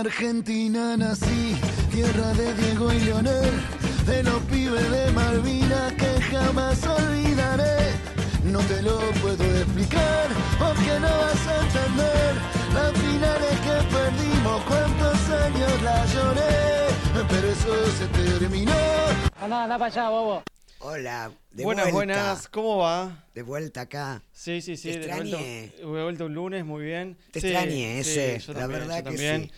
Argentina nací, tierra de Diego y Leonel, de los pibes de Malvinas que jamás olvidaré. No te lo puedo explicar porque no vas a entender las finales que perdimos, cuántos años la lloré, pero eso se terminó. Anda, anda para allá, bobo. Hola, de buenas, vuelta. buenas, ¿cómo va? De vuelta acá. Sí, sí, sí, Te de vuelta, de vuelta un lunes, muy bien. Te Sí, extrañé sí, ese, yo la también, verdad yo que también. sí.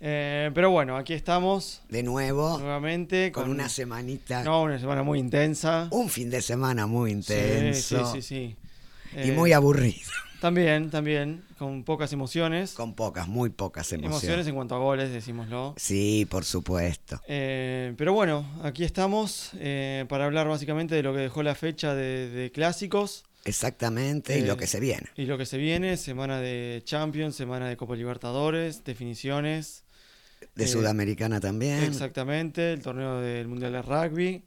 Eh, pero bueno, aquí estamos De nuevo, nuevamente con una semanita. No, una semana muy intensa. Un fin de semana muy intenso. Sí, sí, sí. Y Eh, muy aburrido. También, también, con pocas emociones. Con pocas, muy pocas emociones. emociones en cuanto a goles, decímoslo. Sí, por supuesto. Eh, pero bueno, aquí estamos para hablar básicamente de lo que dejó la fecha de, de clásicos Exactamente, y lo que se viene. y lo que se viene, semana de Champions, semana de Copa Libertadores, definiciones, De eh, Sudamericana también. exactamente, el torneo del Mundial de Rugby.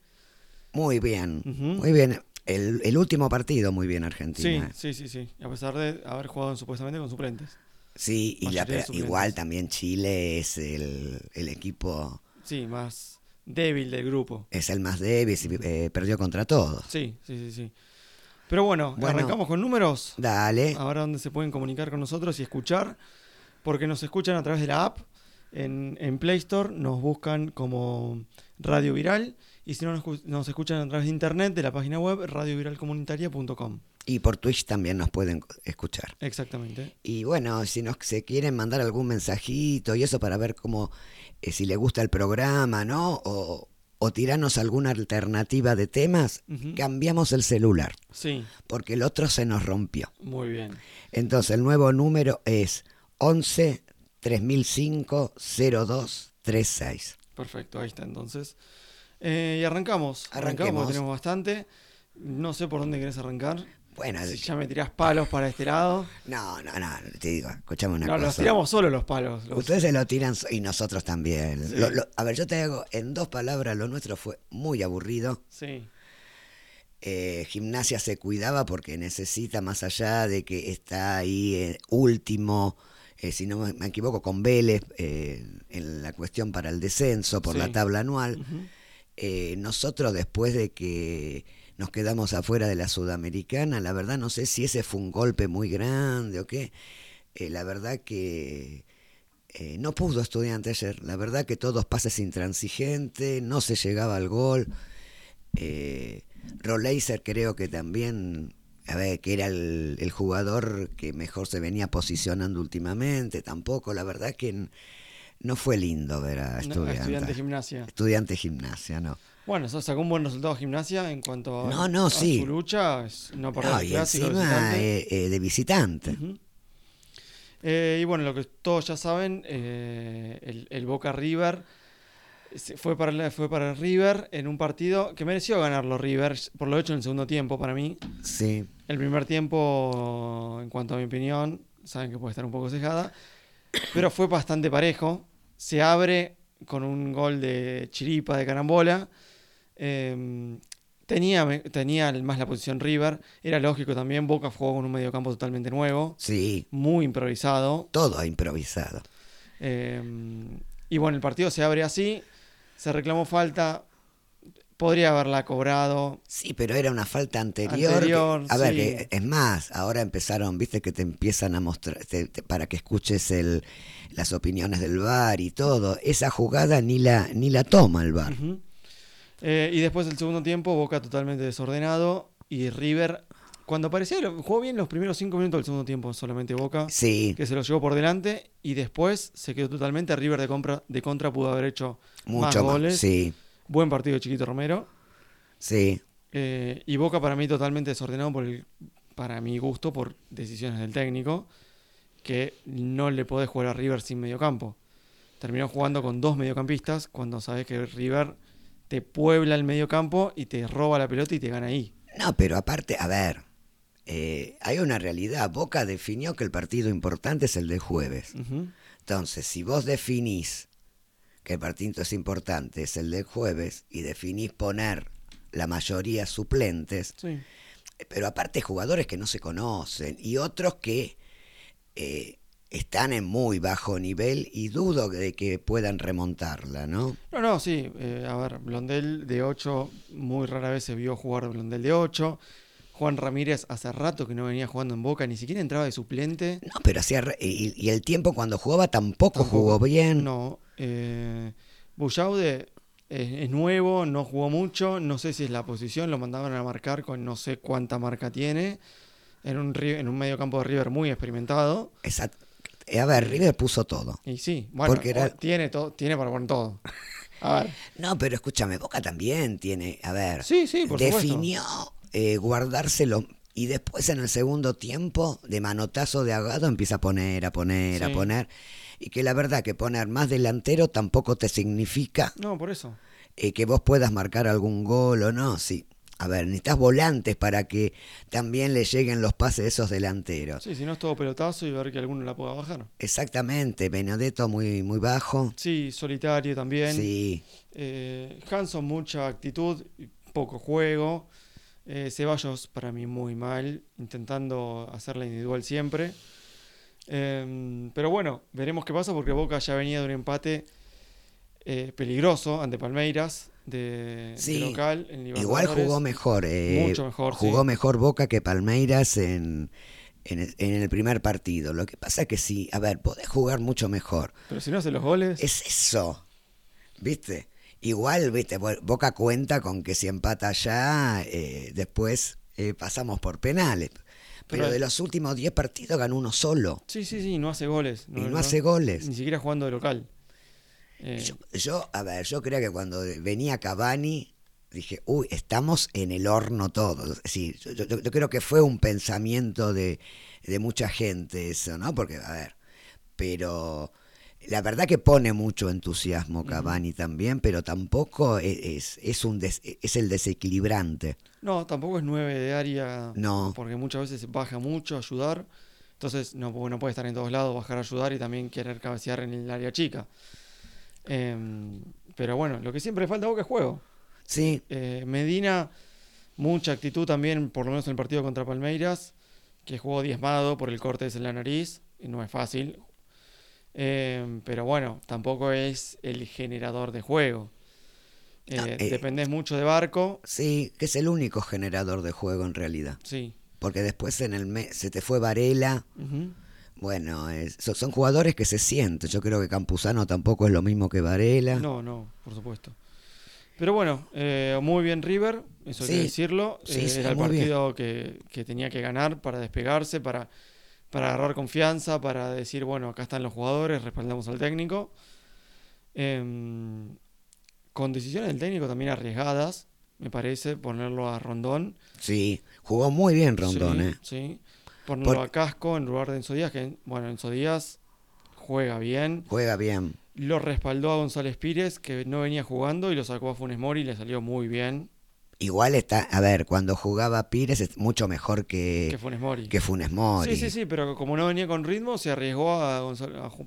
Muy bien, muy bien. El, el último partido, muy bien Sí, Argentina. sí, sí, sí. A pesar de haber jugado supuestamente con suplentes. Sí, y la- igual también Chile es el, el equipo, Sí, más débil del grupo. es el más débil, eh, perdió contra todos. Sí, sí, sí, sí. Pero bueno, Bueno. arrancamos con números. Dale. Ahora donde se pueden comunicar con nosotros y escuchar, porque nos escuchan a través de la app. En, en Play Store nos buscan como Radio Viral y si no nos, escu- nos escuchan a través de internet de la página web radioviralcomunitaria.com. Y por Twitch también nos pueden escuchar. Exactamente. Y bueno, si nos se quieren mandar algún mensajito y eso para ver cómo, eh, si les gusta el programa, ¿no? O, o tirarnos alguna alternativa de temas, cambiamos el celular, Sí, porque el otro se nos rompió. muy bien. Entonces el nuevo número es 11 3005 0236. Perfecto, ahí está entonces. Eh, y arrancamos. Arrancamos, Arranquemos. porque tenemos bastante. No sé por dónde querés arrancar. Bueno, Si ya me tirás palos para este lado. no, no, no, te digo, escuchame una No, cosa. los tiramos solo los palos. los- Ustedes se lo tiran y nosotros también. Sí. Lo- lo- a ver, yo te hago en dos palabras, lo nuestro fue muy aburrido. Sí, Eh, gimnasia se cuidaba porque necesita, más allá de que está ahí eh, último, eh, si no me equivoco, con Vélez eh, en la cuestión para el descenso por Sí. la tabla anual. Eh, nosotros después de que nos quedamos afuera de la Sudamericana, la verdad no sé si ese fue un golpe muy grande o qué. La verdad que no pudo estudiante ayer. La verdad que todos pases intransigentes, no se llegaba al gol. Roleiser creo que también, a ver, que era el, el jugador que mejor se venía posicionando últimamente. Tampoco, la verdad que no fue lindo ver a No, estudiante. estudiante de gimnasia. Estudiante gimnasia, no. Bueno, eso sacó un buen resultado gimnasia en cuanto a, No, no, a sí. su lucha. No perder No, y de encima visitante. eh, eh, de visitante. Eh, y bueno, lo que todos ya saben, eh, el, el Boca River fue para, fue para River en un partido que mereció ganarlo River, por lo hecho en el segundo tiempo para mí. Sí. El primer tiempo, en cuanto a mi opinión, saben que puede estar un poco cejada, pero fue bastante parejo. Se abre con un gol de chiripa, de carambola. Eh, tenía, tenía más la posición River. Era lógico también. Boca jugó con un mediocampo totalmente nuevo, Sí, muy improvisado. todo improvisado. Eh, y bueno, el partido se abre así. Se reclamó falta. Podría haberla cobrado. Sí, pero era una falta anterior. que- Anterior, a ver, que- es más, ahora empezaron, viste que te empiezan a mostrar, te- te- para que escuches el, las opiniones del bar y todo. Esa jugada ni la, ni la toma el bar. Eh, y después del segundo tiempo, Boca totalmente desordenado. Y River, cuando parecía, jugó bien los primeros cinco minutos del segundo tiempo, solamente Boca, Sí, que se lo llevó por delante. Y después se quedó totalmente. River de, compra, de contra pudo haber hecho mucho más. goles. Sí, Buen partido de Chiquito Romero. sí. Eh, y Boca para mí totalmente desordenado, por el- para mi gusto, por decisiones del técnico, que no le podés jugar a River sin mediocampo. Terminó jugando con dos mediocampistas cuando sabes que River te puebla el mediocampo y te roba la pelota y te gana ahí. No, pero aparte, a ver, eh, hay una realidad. Boca definió que el partido importante es el del jueves. Entonces, si vos definís que el partido es importante, es el del jueves, y definís poner la mayoría suplentes, Sí. pero aparte jugadores que no se conocen y otros que eh, están en muy bajo nivel y dudo de que puedan remontarla, ¿no? No, no, sí. eh, a ver, Blondel de 8, muy rara vez se vio jugar Blondel de 8. Juan Ramírez hace rato que no venía jugando en Boca, ni siquiera entraba de suplente. No, pero hacía. Y, y el tiempo cuando jugaba tampoco, Tampoco. jugó bien. No. Eh, Bullaude es, es nuevo, no jugó mucho, no sé si es la posición, lo mandaban a marcar con no sé cuánta marca tiene. En un, en un medio campo de River muy experimentado. Exacto. Eh, A ver, River puso todo. Y sí, bueno, Porque era- tiene, todo, tiene para poner todo. A ver, No, pero escúchame, Boca también tiene. A ver. Sí, sí, por supuesto. Eh, guardárselo. Y después en el segundo tiempo, de manotazo de agado, empieza a poner, a poner, a poner. Y que la verdad que poner más delantero tampoco te significa no, por eso. eh, que vos puedas marcar algún gol o no. Sí. A ver, necesitas volantes para que también le lleguen los pases de esos delanteros. Sí, si no es todo pelotazo y ver que alguno la pueda bajar. Exactamente, Benedetto muy, muy bajo. Sí, solitario también. Sí, Eh, Hanson, mucha actitud, poco juego. Eh, Ceballos, para mí, muy mal, intentando hacerla individual siempre. Em, pero bueno, veremos qué pasa porque Boca ya venía de un empate eh, peligroso ante Palmeiras de, de Sí, local en igual jugó mejor. eh, Mucho mejor, Jugó sí. mejor Boca que Palmeiras en, en, el- en el primer partido. Lo que pasa es que sí, a ver, podés jugar mucho mejor. Pero si no hace los goles, Es eso, ¿viste? Igual, ¿viste? Bo- Boca cuenta con que si empata ya, eh, después eh, pasamos por penales. Pero Pero- de los últimos 10 partidos ganó uno solo. sí, sí, sí, no hace goles. Y no hace goles. Ni siquiera jugando de local. Eh, Yo, yo, a ver, yo creía que cuando venía Cavani, dije, uy, estamos en el horno todos. Decir, yo, yo- yo creo que fue un pensamiento de, de mucha gente eso, ¿no? Porque, a ver, pero la verdad que pone mucho entusiasmo Cavani también, pero tampoco e- es, es, un des- es el desequilibrante. No, tampoco es 9 de área. No. Porque muchas veces baja mucho a ayudar. Entonces no, no puede estar en todos lados, bajar a ayudar y también querer cabecear en el área chica. Em, pero bueno, lo que siempre le falta a Boca es juego. Sí, Eh, Medina, mucha actitud también, por lo menos en el partido contra Palmeiras, que jugó diezmado por el corte en la nariz. Y no es fácil. Em, pero bueno, tampoco es el generador de juego. Eh, eh, dependés mucho de Barco. sí, que es el único generador de juego en realidad. Sí. Porque después en el mes se te fue Varela. Bueno, es- son, son jugadores que se sienten. Yo creo que Campuzano tampoco es lo mismo que Varela. No, no, por supuesto. Pero bueno, eh, muy bien River, eso hay Sí, que decirlo. sí, Eh, sí, era el partido que, que tenía que ganar para despegarse, para, para agarrar confianza, para decir, bueno, acá están los jugadores, respaldamos al técnico. Em, con decisiones del técnico también arriesgadas, me parece, ponerlo a Rondón. Sí, jugó muy bien Rondón, sí, ¿eh? sí. Ponerlo Por- a Casco en lugar de Enzo Díaz, que, bueno, Enzo Díaz juega bien. Juega bien. Lo respaldó a González Pires, que no venía jugando, y lo sacó a Funes Mori y le salió muy bien Igual está, a ver, cuando jugaba Pires es mucho mejor que, que Funes Mori. que Funes Mori. Sí, sí, sí, pero como no venía con ritmo, se arriesgó a,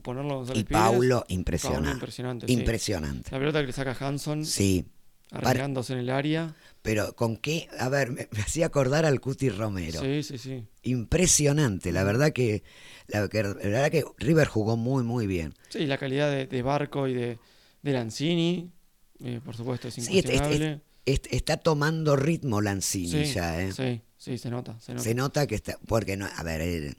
ponerlo a González Y Pires. Paulo, Paulo, impresionante. impresionante. sí. Impresionante. La pelota que le saca Hanson, Sí, arriesgándose en el área. pero con qué, a ver, me, me hacía acordar al Cuti Romero. Sí, sí, sí. Impresionante, la verdad que la, que- la verdad que River jugó muy muy bien. Sí, la calidad de, de Barco y de, de Lanzini, eh, por supuesto, es Sí, este- este- incuestionable. Est- está tomando ritmo Lanzini Sí, ya, ¿eh? sí, sí, se nota, se nota. Se nota que está, porque no, a ver, eh,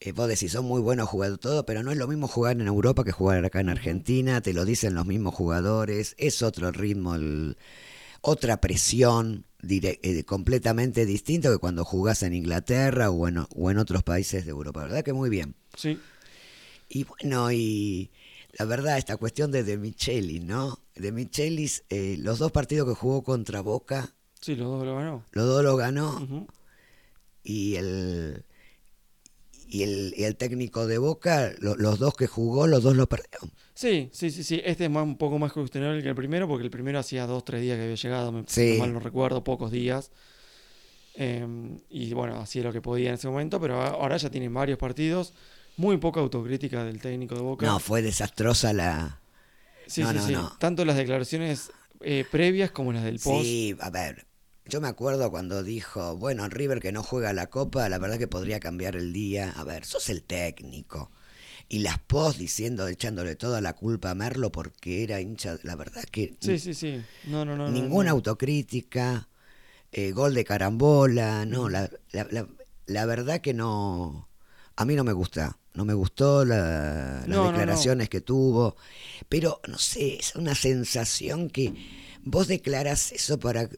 eh, vos decís, son muy buenos jugadores todo, pero no es lo mismo jugar en Europa que jugar acá en Argentina, te lo dicen los mismos jugadores, es otro ritmo, el- otra presión eh, completamente distinto que cuando jugás en Inglaterra o en, o en otros países de Europa, ¿verdad? Que muy bien. Sí, Y bueno, y la verdad, esta cuestión de De Michelis, ¿no? De Michelis, eh, los dos partidos que jugó contra Boca, sí, los dos lo ganó. los dos lo ganó y el y el, y el técnico de Boca, lo- los dos que jugó, los dos lo perdió. Sí, sí, sí, sí. Este es más, un poco más cuestionable que el primero, porque el primero hacía dos, tres días que había llegado, me, Sí. si mal no recuerdo, pocos días. Em, y bueno, hacía lo que podía en ese momento, pero ahora ya tienen varios partidos. Muy poca autocrítica del técnico de Boca. No, fue desastrosa la... sí, no, sí, no, sí. no. Tanto las declaraciones eh, previas como las del post. Sí, a ver, yo me acuerdo cuando dijo, bueno, River que no juega la Copa, la verdad que podría cambiar el día. A ver, sos el técnico. y las post diciendo, echándole toda la culpa a Merlo porque era hincha, la verdad que Sí, sí, sí. No, no, no. ninguna no. autocrítica, eh, gol de carambola, no, la, la, la- la verdad que no, a mí no me gusta, no me gustó la- las No, no, no. declaraciones que tuvo, pero no sé, es una sensación que vos declarás eso para,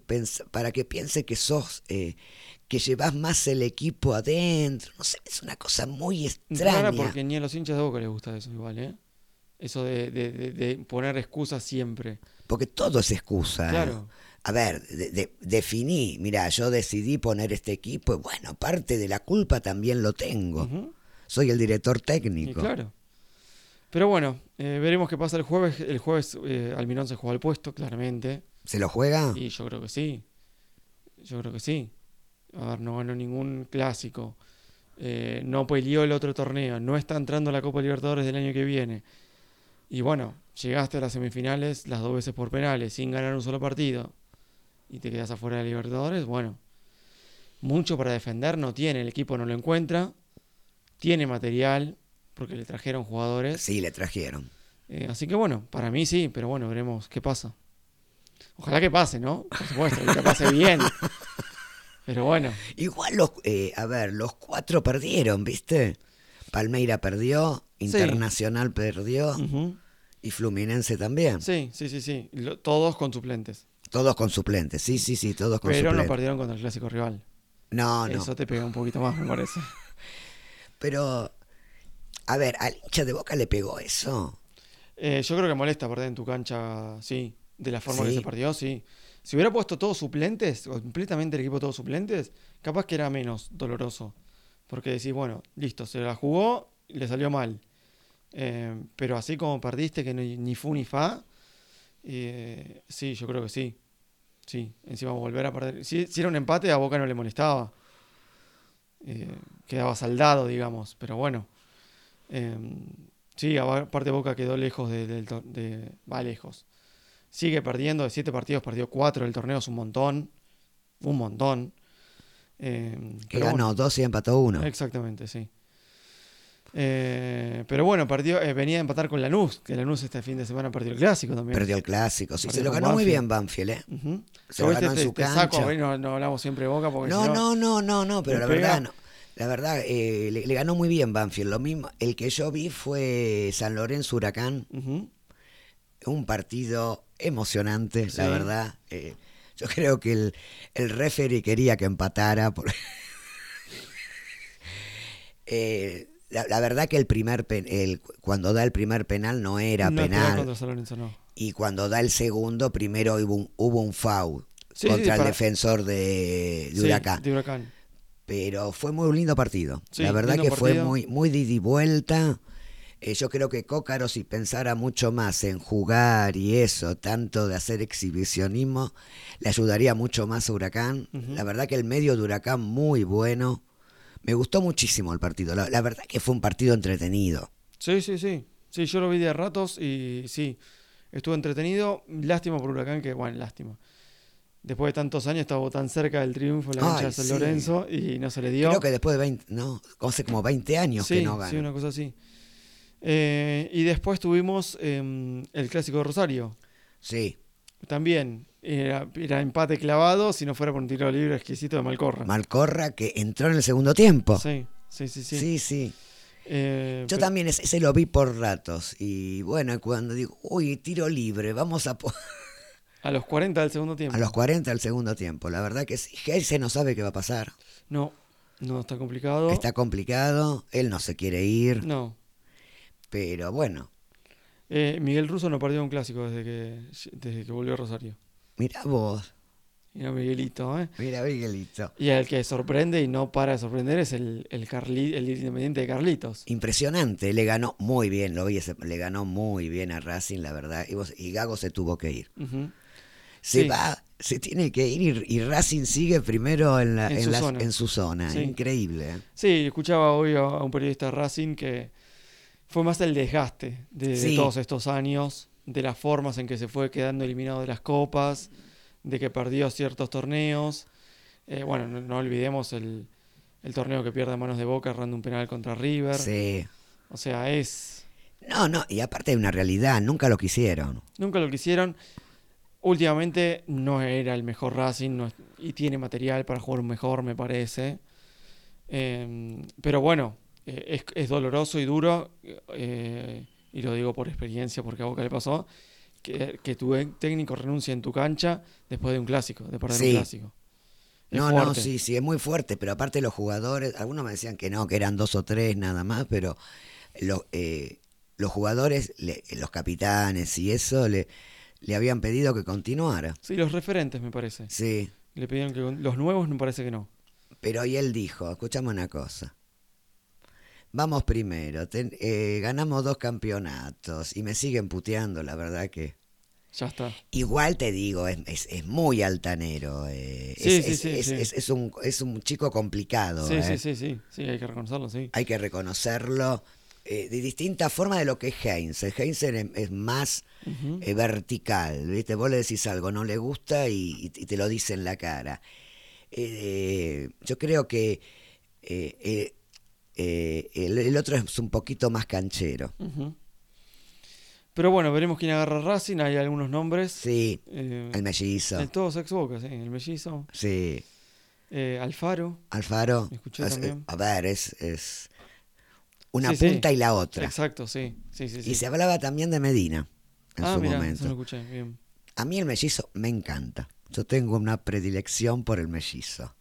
para que piense que sos, eh, que llevas más el equipo adentro, no sé, es una cosa muy Rara extraña. porque ni a los hinchas de Boca les gusta eso igual, ¿eh? Eso de, de- de- de poner excusas siempre. Porque todo es excusa. Claro. A ver, de- de- definí, mira, yo decidí poner este equipo y bueno, parte de la culpa también lo tengo. Soy el director Y técnico. claro. Pero bueno, eh, veremos qué pasa el jueves. El jueves eh, Almirón se juega al puesto, claramente. ¿Se lo juega? Y yo creo que sí. Yo creo que sí. A ver, no ganó ningún clásico. Eh, no peleó el otro torneo. No está entrando a la Copa Libertadores del año que viene. Y bueno, llegaste a las semifinales las dos veces por penales, sin ganar un solo partido. Y te quedas afuera de Libertadores. Bueno, mucho para defender no tiene. El equipo no lo encuentra. Tiene material, porque le trajeron jugadores. Sí, le trajeron. Eh, así que bueno, para mí sí, pero bueno, veremos qué pasa. Ojalá que pase, ¿no? Por supuesto, que pase bien. Pero bueno, Igual los, eh, a ver, los cuatro perdieron, ¿viste? Palmeira perdió, Internacional perdió y Fluminense también. sí, sí, sí, sí. Lo- todos con suplentes. Todos con suplentes, sí, sí, sí, todos con Pero no suplentes. perdieron contra el clásico rival. no, no. Eso te pega un poquito más, me parece. Pero, a ver, al hincha de Boca le pegó eso. Eh, yo creo que molesta perder en tu cancha, sí. De la forma que Sí. se perdió, sí. Si hubiera puesto todos suplentes, completamente el equipo todos suplentes, capaz que era menos doloroso. Porque decís, bueno, listo, se la jugó, le salió mal. Eh, pero así como perdiste, que ni, ni fu ni fa, eh, sí, yo creo que sí. Sí, encima volver a perder. Si, si era un empate, a Boca no le molestaba. Eh, quedaba saldado, digamos. Pero bueno. Eh, sí, aparte Boca quedó lejos de, del tor- de- Va lejos. Sigue perdiendo. De siete partidos perdió cuatro. El torneo es un montón. Un montón. Eh, Que ganó bueno. dos y empató uno. Exactamente, sí. Eh, pero bueno, perdió, eh, venía a empatar con Lanús, que Lanús este fin de semana perdió el clásico también. Perdió el clásico, sí, Perdió se lo ganó muy bien Banfield, ¿eh? Ujú. Se lo ganó en te, su te saco, no, no hablamos siempre de Boca porque No, no, no, no, no, pero la pega. verdad, no. la verdad, eh, le, le ganó muy bien Banfield. Lo mismo, el que yo vi fue San Lorenzo Huracán, un partido emocionante, Sí. la verdad. Yo creo que el, el referee quería que empatara. por- Eh, la, la verdad que el primer pen- el, cuando da el primer penal no era No, penal contra San Lorenzo, no. y cuando da el segundo primero hubo un, hubo un foul Sí, sí, contra el para- defensor de, Huracán. de Huracán. pero fue muy lindo partido. La verdad que fue muy, muy y vuelta. Eh, yo creo que Cócaro, si pensara mucho más en jugar y eso, tanto de hacer exhibicionismo, le ayudaría mucho más a Huracán. La verdad que el medio de Huracán muy bueno. Me gustó muchísimo el partido. La, la verdad que fue un partido entretenido. Sí, sí, sí. Sí, yo lo vi de ratos y sí, estuvo entretenido. Lástima por Huracán, que bueno, lástima. Después de tantos años estaba tan cerca del triunfo en la cancha de San sí. Lorenzo y no se le dio. Creo que después de 20, no, hace como 20 años sí, que no gana. sí, una cosa así. Eh, y después tuvimos em, el clásico de Rosario. Sí, También era, era empate clavado si no fuera por un tiro libre exquisito de Malcorra. Malcorra que entró en el segundo tiempo. Sí, sí, sí. sí. sí. sí. Eh, Yo pero- también ese, ese lo vi por ratos. Y bueno, cuando digo, uy, tiro libre, vamos a, A los 40 del segundo tiempo. a los 40 del segundo tiempo. La verdad que sí, no sabe qué va a pasar. No, no, está complicado. Está complicado, él no se quiere ir, No. pero bueno, Eh, Miguel Russo no perdió un clásico desde que, desde que volvió a Rosario. Mira vos, Mira Miguelito, ¿eh? mira Miguelito. Y el que sorprende y no para de sorprender es el, el, Carli- el Independiente de Carlitos. Impresionante, le ganó muy bien, lo vi, ese- le ganó muy bien a Racing, la verdad. Y, vos- y Gago se tuvo que ir. Se Sí. va, se tiene que ir y, y Racing sigue primero en, la- En en su la- zona. en su zona. Sí. Increíble. ¿eh? Sí, escuchaba hoy a, un periodista de Racing que fue más el desgaste de, de todos estos años, de las formas en que se fue quedando eliminado de las copas, de que perdió ciertos torneos. Eh, bueno, no, no olvidemos el, el torneo que pierde a manos de Boca errando un penal contra River. Sí. O sea, es... No, no, y aparte hay una realidad, nunca lo quisieron. Nunca lo quisieron. Últimamente no era el mejor Racing no y tiene material para jugar mejor, me parece. Eh, pero bueno, eh, es, es doloroso y duro, eh, y lo digo por experiencia, porque a Boca le pasó, que, que tu técnico renuncie en tu cancha después de un clásico, de perder Sí. un clásico. Es No, no, sí, sí, es muy fuerte, pero aparte los jugadores, algunos me decían que no, que eran dos o tres nada más, pero lo- eh, los jugadores, le- los capitanes y eso, le, le habían pedido que continuara. Sí, los referentes, me parece. Sí, Le pidieron que los nuevos, me parece que no. pero y él dijo, escuchame una cosa, vamos primero, ten- eh, ganamos dos campeonatos y me siguen puteando, la verdad que... Ya está. Igual te digo, es, es, es muy altanero. eh, Sí, es, sí, sí, es- un, es un chico complicado. Sí, eh. sí, sí, sí, sí, hay que reconocerlo, sí. Hay que reconocerlo eh, de distinta forma de lo que es Heinz. Heinz es, más Ujú. eh, vertical, ¿viste? Vos le decís algo, no le gusta y, y te lo dice en la cara. Yo creo que eh, el, el otro es un poquito más canchero. Pero bueno, veremos quién agarra Racing. Hay algunos nombres. Sí, Eh, el mellizo. el todos ex Boca, sí. El mellizo. Sí. eh, Alfaro. Alfaro, Escuché es- también. a ver, es, es una Sí, sí. punta y la otra. Exacto, sí. Sí, sí. Y se hablaba también de Medina en ah, su momento. eso lo escuché. Bien. A mí el mellizo me encanta. Yo tengo una predilección por el mellizo.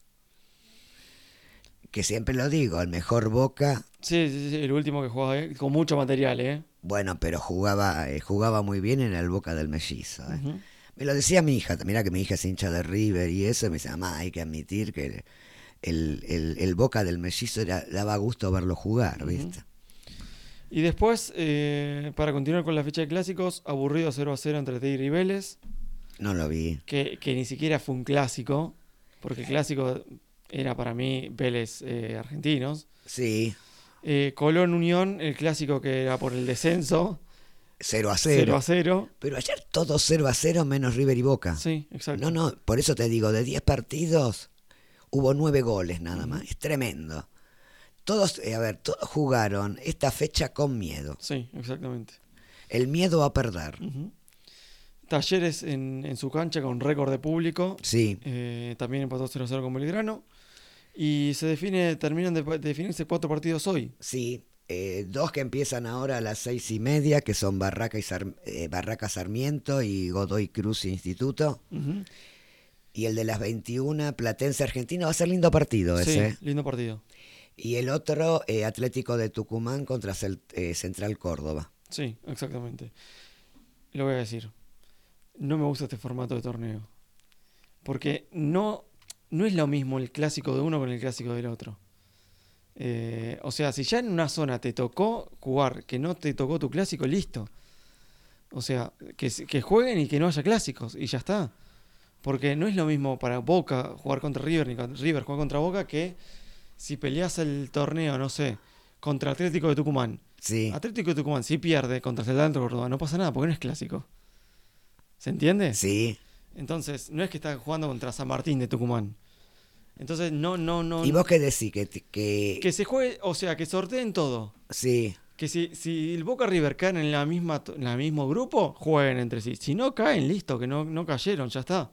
Que siempre lo digo, el mejor Boca, Sí, sí, sí, el último que jugaba eh, con mucho material, ¿eh? bueno, pero jugaba, eh, jugaba muy bien en el Boca del mellizo. eh. Me lo decía mi hija, mira que mi hija es hincha de River y eso, y me dice, mamá, hay que admitir que el, el- el- Boca del mellizo era, daba gusto verlo jugar, ¿viste? Y después, eh, para continuar con la fecha de clásicos, aburrido 0 a 0 entre Tigre y Vélez, No lo vi. que, que ni siquiera fue un clásico, porque clásico era para mí Vélez eh, argentinos. Sí, Eh, Colón Unión, el clásico que era por el descenso, 0 a 0 0. a 0. Pero ayer todo 0 a 0 menos River y Boca. Sí, exacto. No, no, por eso te digo, de 10 partidos hubo 9 goles nada más. Es tremendo. Todos, eh, a ver, todos jugaron esta fecha con miedo. Sí, exactamente. El miedo a perder. Ujú. Talleres en, en su cancha con récord de público. Sí, Eh, también empató 0 a 0 con Belgrano. Y se define, terminan de, de definirse cuatro partidos hoy. sí. eh, dos que empiezan ahora a las seis y media, que son Barraca, y Sar- eh, Barraca Sarmiento y Godoy Cruz Instituto. Y el de las 21, Platense Argentino. Va a ser lindo partido Sí, ese. ¿eh? lindo partido. Y el otro, eh, Atlético de Tucumán contra Cel- Central Córdoba. Sí, exactamente. Lo voy a decir. No me gusta este formato de torneo. Porque no, no es lo mismo el clásico de uno con el clásico del otro. Eh, o sea, si ya en una zona te tocó jugar, que no te tocó tu clásico, listo. O sea, que, que jueguen y que no haya clásicos y ya está. Porque no es lo mismo para Boca jugar contra River ni contra River jugar contra Boca que si peleas el torneo, no sé, contra Atlético de Tucumán. Sí. Atlético de Tucumán, si pierde contra Celta de Córdoba, no pasa nada porque no es clásico. ¿Se entiende? Sí. Entonces, no es que está jugando contra San Martín de Tucumán. Entonces, no, no, no. ¿Y vos qué decís? Que, que, Que se juegue, o sea, que sorteen todo. sí, Que si, si el Boca River caen en la misma en el mismo grupo, jueguen entre sí. Si no caen, listo, que no, no cayeron, ya está.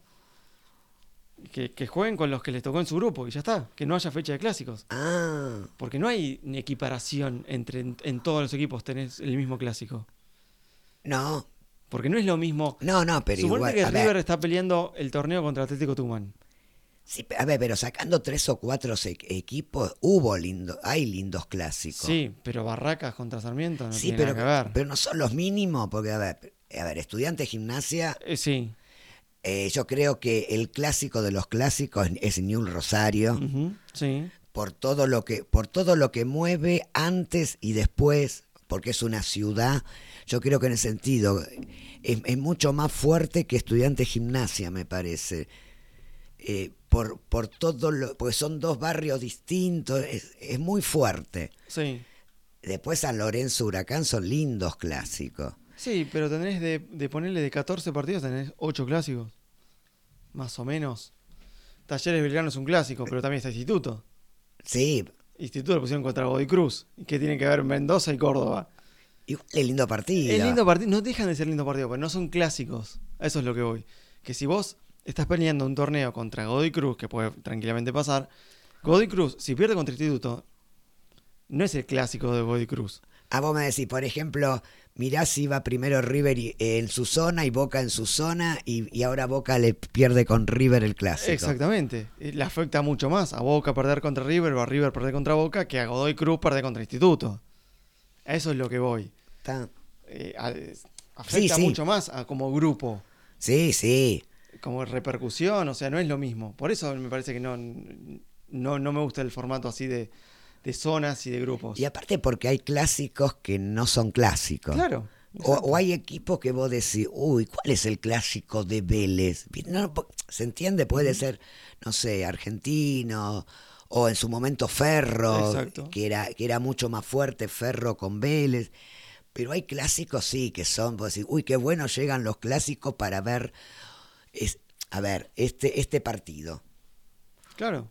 Que, que jueguen con los que les tocó en su grupo y ya está. Que no haya fecha de clásicos. ah, Porque no hay equiparación entre en, en todos los equipos tenés el mismo clásico. no, Porque no es lo mismo. no, no, pero Suponete igual, que River ver, está peleando el torneo contra Atlético Tucumán. Sí, a ver, pero sacando tres o cuatro equipos, hubo lindo, hay lindos clásicos. Sí, pero Barracas contra Sarmiento no sí, tiene pero, nada que ver. pero no son los mínimos, porque a ver, a ver, estudiante de gimnasia, Eh, sí. eh, yo creo que el clásico de los clásicos es Newell Rosario, Sí. por todo lo que, por todo lo que mueve antes y después, porque es una ciudad, yo creo que en ese sentido es, es mucho más fuerte que estudiante de gimnasia, me parece. Eh, por, por todo lo, porque son dos barrios distintos, es, es muy fuerte. Sí. Después San Lorenzo Huracán son lindos clásicos. Sí, pero tenés de, de ponerle de 14 partidos, tenés 8 clásicos. Más o menos. Talleres Belgrano es un clásico, pero también está Instituto. Sí, Instituto lo pusieron contra Godoy Cruz. ¿Qué tiene que ver Mendoza y Córdoba? Igual es lindo partido. Es lindo partido, no dejan de ser lindo partido, pero no son clásicos. A eso es lo que voy. Que si vos estás peleando un torneo contra Godoy Cruz, que puede tranquilamente pasar, Godoy Cruz, si pierde contra Instituto, no es el clásico de Godoy Cruz. Ah, vos me decís, por ejemplo, mirá si va primero River y- en su zona y Boca en su zona y, y ahora Boca le pierde con River el clásico. Exactamente. Eh, Le afecta mucho más a Boca perder contra River o a River perder contra Boca que a Godoy Cruz perder contra Instituto. A eso es lo que voy. Está- Eh, a- afecta sí. mucho más a como grupo, Sí, sí. Como repercusión, o sea, no es lo mismo. Por eso me parece que no, no, no me gusta el formato así de, de zonas y de grupos. Y aparte porque hay clásicos que no son clásicos. Claro. O, o hay equipos que vos decís, uy, ¿cuál es el clásico de Vélez? No, ¿Se entiende? Puede ser, no sé, argentino, o en su momento Ferro, Exacto. que era, que era mucho más fuerte Ferro con Vélez. Pero hay clásicos, sí, que son, vos decís, uy, qué bueno llegan los clásicos para ver, es, a ver, este, este partido. Claro.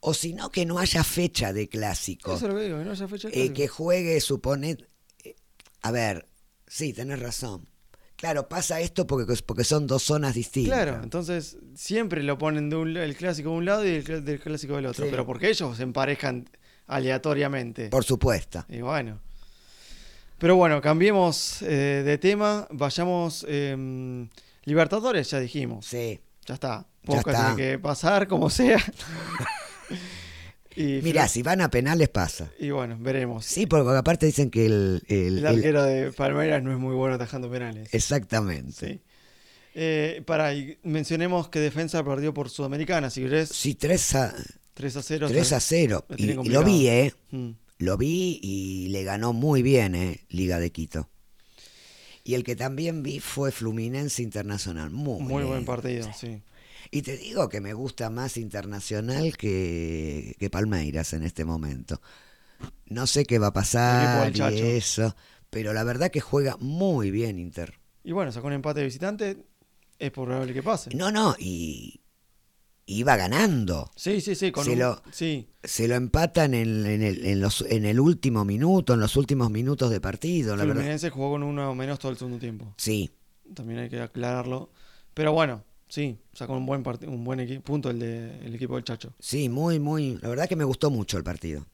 O si no, que no haya fecha de clásicos. Eso es lo que digo, que no haya fecha de Eh, clásico. que juegue, supone. eh, A ver, sí, tenés razón. Claro, pasa esto porque, porque son dos zonas distintas. Claro, entonces siempre lo ponen de un, el clásico de un lado y el, cl- del clásico del otro, Sí. pero porque ellos se emparejan aleatoriamente. Por supuesto. Y bueno. Pero bueno, cambiemos eh, de tema, vayamos... em, Libertadores, ya dijimos. Sí. Ya está. Ya Boca está. tiene que pasar, como sea. y, Mirá, si van a penales pasa. y bueno, veremos. Sí, porque aparte dicen que el. el- El el- arquero de Palmeiras no es muy bueno atajando penales. exactamente. Sí. Eh, para, y mencionemos que Defensa perdió por Sudamericana, si querés. Sí, 3 a, 3 a 0. 3 a 0. lo Y, lo vi, ¿eh? Mm. Lo vi y le ganó muy bien, ¿eh? Liga de Quito. Y el que también vi fue Fluminense Internacional. Muy, Muy buen partido, sí. Y te digo que me gusta más Internacional que, que Palmeiras en este momento. No sé qué va a pasar y eso, pero la verdad que juega muy bien Inter. Y bueno, sacó un empate de visitante, es probable que pase. No, no, y iba ganando. Sí, sí, sí, con Se un- lo- sí, Se lo empatan en, en el, en, los, en el último minuto, en los últimos minutos de partido, la verdad. Fluminense jugó con uno menos todo el segundo tiempo. Sí, También hay que aclararlo. Pero bueno, sí, sacó un buen un buen punto el de el equipo del Chacho. sí, muy, muy. La verdad que me gustó mucho el partido.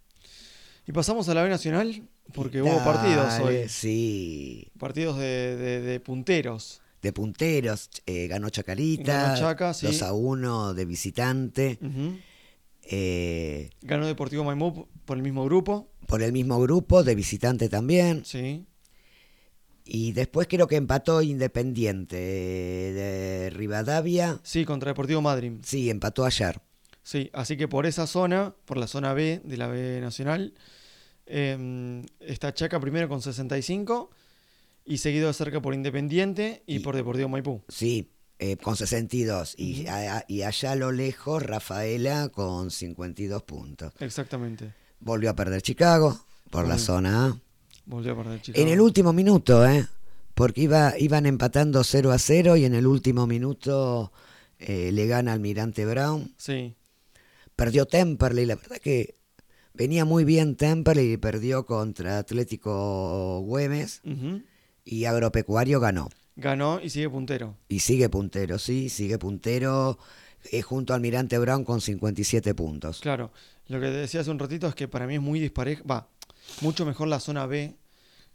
Y pasamos a la B Nacional, porque hubo partidos hoy. Sí, Partidos de, de- de punteros. De punteros, eh, ganó Chacarita, Ganó Chaca, sí. 2 a 1 de visitante. Eh, Ganó Deportivo Maimú por el mismo grupo. por el mismo grupo, de visitante también. Sí. Y después creo que empató Independiente eh, de Rivadavia. Sí, contra Deportivo Madrid. Sí, empató ayer. Sí, así que por esa zona, por la zona B de la B Nacional, eh, está Chaca primero con 65 y seguido de cerca por Independiente y, Y- por Deportivo Maipú. Sí, eh, con 62. Y, a- y allá a lo lejos, Rafaela con 52 puntos. Exactamente. Volvió a perder Chicago por la zona A. Volvió a perder Chicago. En el último minuto, ¿eh? Porque iba, iban empatando 0 a 0 y en el último minuto eh, le gana Almirante Brown. Sí, Perdió Temperley, la verdad que venía muy bien Temperley y perdió contra Atlético Güemes ujú. Y Agropecuario ganó. ganó y sigue puntero. Y sigue puntero, sí, sigue puntero eh, junto a Almirante Brown con 57 puntos. Claro, lo que te decía hace un ratito es que para mí es muy dispareja, va, mucho mejor la zona B,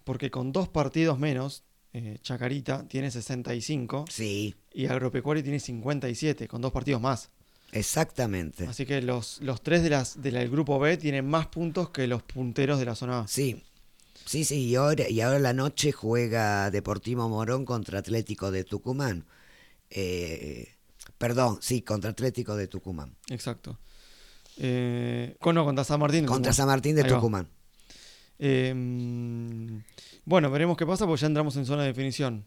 porque con dos partidos menos, eh, Chacarita tiene 65 Sí, y Agropecuario tiene 57, con dos partidos más. exactamente. Así que los, los tres de las, de la- del grupo B tienen más puntos que los punteros de la zona A. Sí, sí, sí, y ahora, y ahora la noche juega Deportivo Morón contra Atlético de Tucumán. Eh, perdón, sí, contra Atlético de Tucumán. Exacto. Eh, con, no, contra San Martín. de Contra Tucumán. San Martín de. Tucumán. Eh, mm, bueno, veremos qué pasa, porque ya entramos en zona de definición.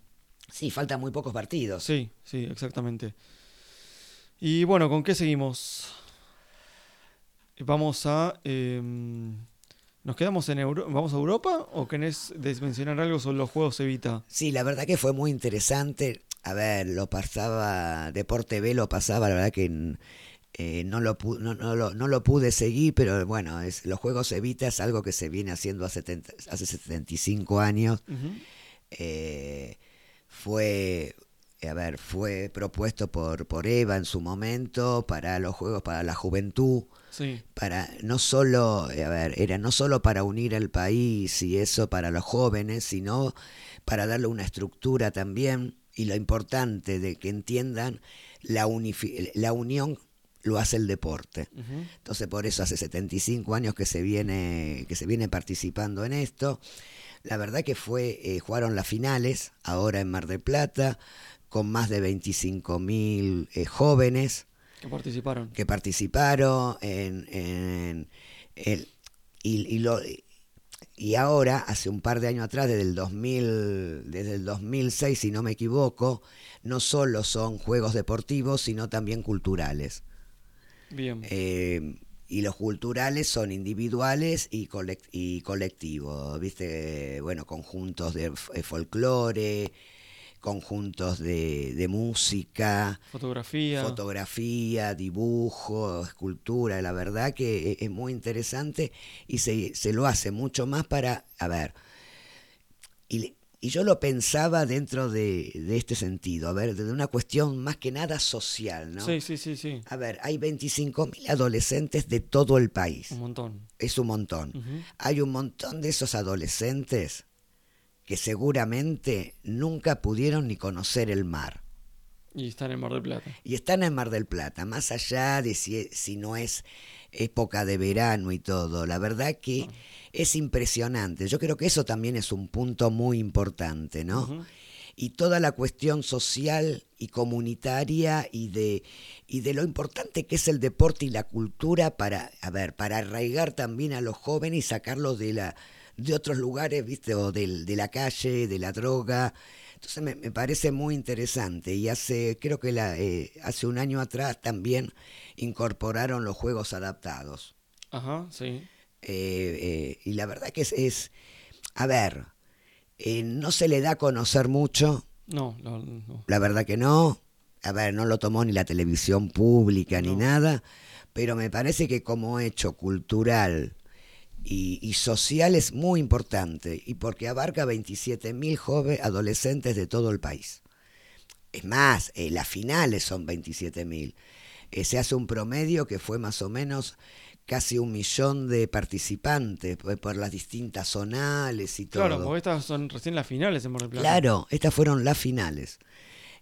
Sí, faltan muy pocos partidos. Sí, sí, exactamente. Y bueno, ¿con qué seguimos? Vamos a... eh, ¿Nos quedamos en Euro ¿Vamos a Europa o querés mencionar algo sobre los Juegos Evita? Sí, la verdad que fue muy interesante. A ver, lo pasaba, Deporte B lo pasaba, la verdad que eh, no, lo, no, no lo, no lo pude seguir, pero bueno, es, los Juegos Evita es algo que se viene haciendo hace, 70 hace 75 años. Eh, fue, a ver, fue propuesto por, por Eva en su momento para los Juegos para la Juventud Sí, para no solo, eh, a ver, era no solo para unir al país y eso para los jóvenes, sino para darle una estructura también y lo importante de que entiendan la, la unión lo hace el deporte. Entonces por eso hace 75 años que se viene que se viene participando en esto. La verdad que fue eh, jugaron las finales ahora en Mar del Plata con más de 25 mil jóvenes que participaron. que participaron en, en el, y, y lo, y ahora, hace un par de años atrás, desde el, 2000, desde el 2006, si no me equivoco, no solo son juegos deportivos, sino también culturales. Bien. Eh, y los culturales son individuales y, colec- y colectivos, ¿viste? Bueno, conjuntos de f- folclore, conjuntos de, de música, Fotografía. fotografía, dibujo, escultura, la verdad que e- es muy interesante y se, se lo hace mucho más para, a ver, y, y yo lo pensaba dentro de, de este sentido, a ver, de una cuestión más que nada social, ¿no? Sí, sí, sí, sí. A ver, hay 25.000 adolescentes de todo el país, Un montón. es un montón. Hay un montón de esos adolescentes que seguramente nunca pudieron ni conocer el mar. Y están en Mar del Plata. Y están en Mar del Plata, más allá de si, si no es época de verano y todo. La verdad que es impresionante. Yo creo que eso también es un punto muy importante, ¿no? Y toda la cuestión social y comunitaria y de, y de lo importante que es el deporte y la cultura para, a ver, para arraigar también a los jóvenes y sacarlos de la de otros lugares, ¿viste? O del- de, la calle, de la droga. Entonces me, me parece muy interesante. Y hace, creo que la, eh, hace un año atrás también incorporaron los juegos adaptados. Ajá, sí. Eh, eh, y la verdad que es, es a ver, no se le da a conocer mucho, No, no, no. la verdad que no. A ver, no lo tomó ni la televisión pública ni nada, pero me parece que como hecho cultural y, y social es muy importante y porque abarca 27.000 jóvenes adolescentes de todo el país. Es más, eh, las finales son 27.000. Eh, se hace un promedio que fue más o menos casi un millón de participantes por, por las distintas zonales y todo. Claro, porque estas son recién las finales en Mar del Plata. Claro, estas fueron las finales.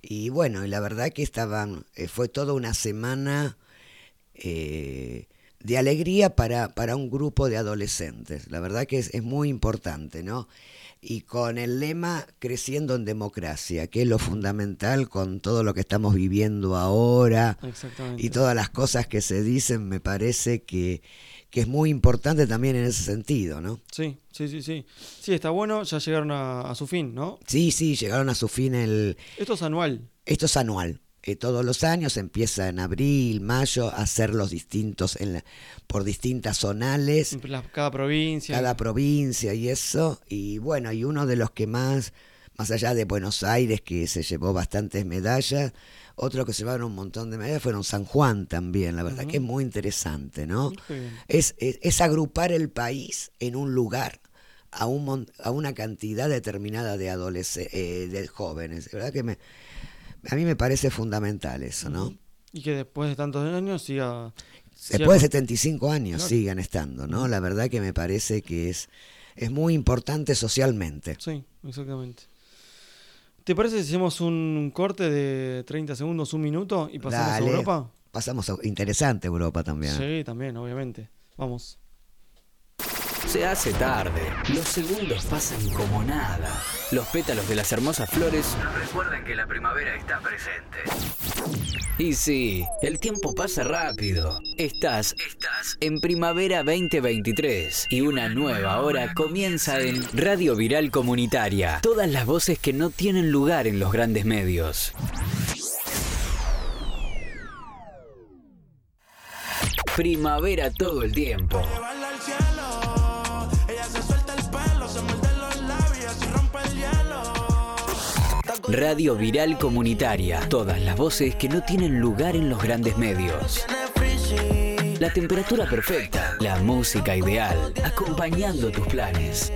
Y bueno, y la verdad que estaban, eh, fue toda una semana eh, de alegría para, para un grupo de adolescentes. La verdad que es, es muy importante, ¿no? Y con el lema Creciendo en Democracia, que es lo fundamental con todo lo que estamos viviendo ahora y todas las cosas que se dicen, me parece que, que es muy importante también en ese sentido, ¿no? Sí, sí, sí, sí. Sí, está bueno, ya llegaron a, a su fin, ¿no? Sí, sí, llegaron a su fin el, Esto es anual. Esto es anual. Eh, todos los años empieza en abril, mayo, a hacer los distintos en la- por distintas zonales, la- cada provincia. cada provincia y eso. Y bueno, y uno de los que más, más allá de Buenos Aires, que se llevó bastantes medallas, otro que se llevaron un montón de medallas fueron San Juan también. La verdad que es muy interesante, ¿no? Es, es, es agrupar el país en un lugar. A, un, a una cantidad determinada de adolescentes, de jóvenes. La verdad que me, a mí me parece fundamental eso, ¿no? Y que después de tantos años siga. siga Después de con- 75 años Claro. sigan estando, ¿no? La verdad que me parece que es, es muy importante socialmente. Sí, exactamente. ¿Te parece si hacemos un corte de 30 segundos, un minuto y pasamos Dale. a Europa? Pasamos a interesante Europa también. Sí, también, obviamente. Vamos. Se hace tarde. Los segundos pasan como nada. Los pétalos de las hermosas flores nos recuerdan que la primavera está presente. Y sí, el tiempo pasa rápido. Estás, estás en Primavera 2023 y una nueva hora comienza en Radio Viral Comunitaria. Todas las voces que no tienen lugar en los grandes medios. Primavera todo el tiempo. Radio Viral Comunitaria. Todas las voces que no tienen lugar en los grandes medios. La temperatura perfecta, la música ideal, acompañando tus planes.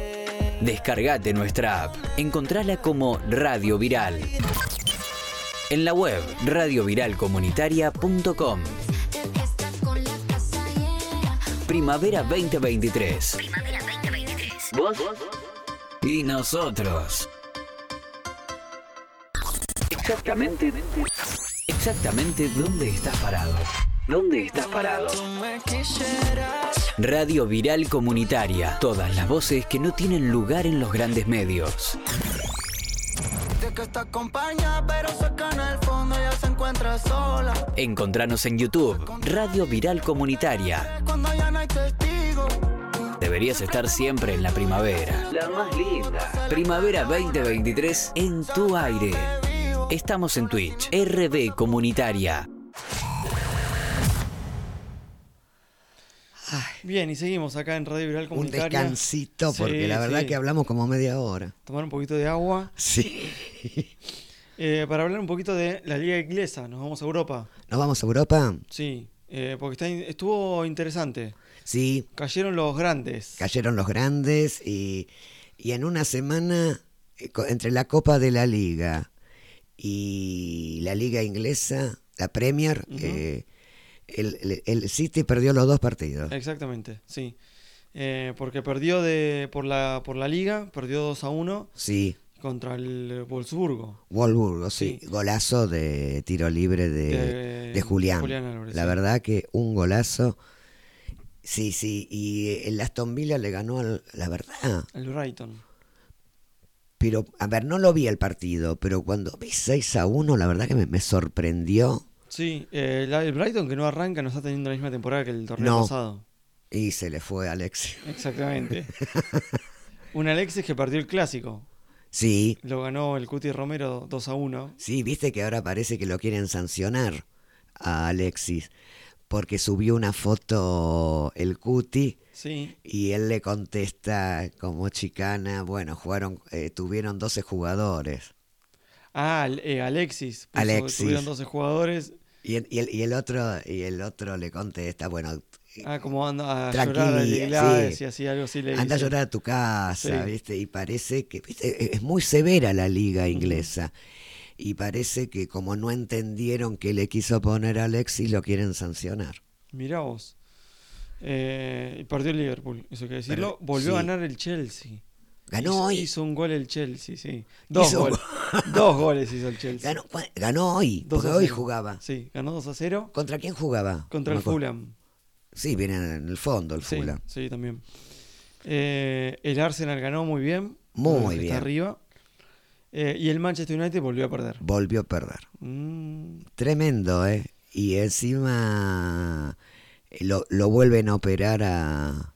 Descargate nuestra app. Encontrala como Radio Viral. En la web radioviralcomunitaria.com. Primavera 2023. Primavera 2023. ¿Vos? Y nosotros. Exactamente. Exactamente dónde estás parado. ¿Dónde estás parado? Radio Viral Comunitaria. Todas las voces que no tienen lugar en los grandes medios. Encontranos en YouTube. Radio Viral Comunitaria. Deberías estar siempre en la primavera. La más linda. Primavera 2023 en tu aire. Estamos en Twitch. RB Comunitaria. Bien, y seguimos acá en Radio Viral Un Comunitaria. descansito, porque Sí, la verdad sí. que hablamos como media hora. Tomar un poquito de agua. Sí. Eh, para hablar un poquito de la liga inglesa, nos vamos a Europa. ¿Nos vamos a Europa? Sí, eh, porque está in- estuvo interesante. Sí, Cayeron los grandes. cayeron los grandes y, y en una semana, eh, co- entre la Copa de la Liga y la Liga Inglesa, la Premier, eh, el, el- el City perdió los dos partidos. Exactamente, sí. Eh, porque perdió de, por, la, por la liga, perdió 2 a 1 Sí, contra el Wolfsburgo. Wolfsburgo, sí. Sí. Golazo de tiro libre de, De- de Julián. Julián Álvarez, la sí. verdad que un golazo. Sí, sí, y el Aston Villa le ganó, al- la verdad. El Brighton. Pero, a ver, no lo vi el partido, pero cuando vi 6 a 1, la verdad que me, me sorprendió. Sí, eh, el Brighton que no arranca no está teniendo la misma temporada que el torneo No. pasado. Y se le fue a Alexis. Exactamente. Un Alexis que perdió el clásico. Sí, Lo ganó el Cuti Romero 2 a 1. sí, viste que ahora parece que lo quieren sancionar a Alexis. Porque subió una foto el Cuti Sí, y él le contesta como chicana. Bueno, jugaron, eh, tuvieron 12 jugadores. Ah, eh, Alexis. puso- Alexis. Tuvieron 12 jugadores. Y el, y el, y el otro, y el otro le contesta, bueno, Ah, como anda a llorar a sí. y así, algo así le anda a llorar a tu casa, Sí. ¿viste? Y parece que, ¿viste? Es muy severa la liga inglesa. Y parece que como no entendieron que le quiso poner a Alexis, lo quieren sancionar. Mirá vos. Eh, el Liverpool, eso hay que decirlo. Pero- Volvió sí. a ganar el Chelsea. Ganó hizo, hoy. Hizo un gol el Chelsea, sí. Dos Hizo goles. Dos goles hizo el Chelsea. Ganó, hoy, Dos porque hoy jugaba. Sí, ganó 2 a 0 ¿Contra quién jugaba? contra el. Fulham. Sí, viene en el fondo el Sí, Fulham. sí, también. Eh, el Arsenal ganó muy bien. Muy bien. Arriba. Eh, y el Manchester United volvió a perder. Volvió a perder. Mm, Tremendo, ¿eh? Y encima lo, lo vuelven a operar a...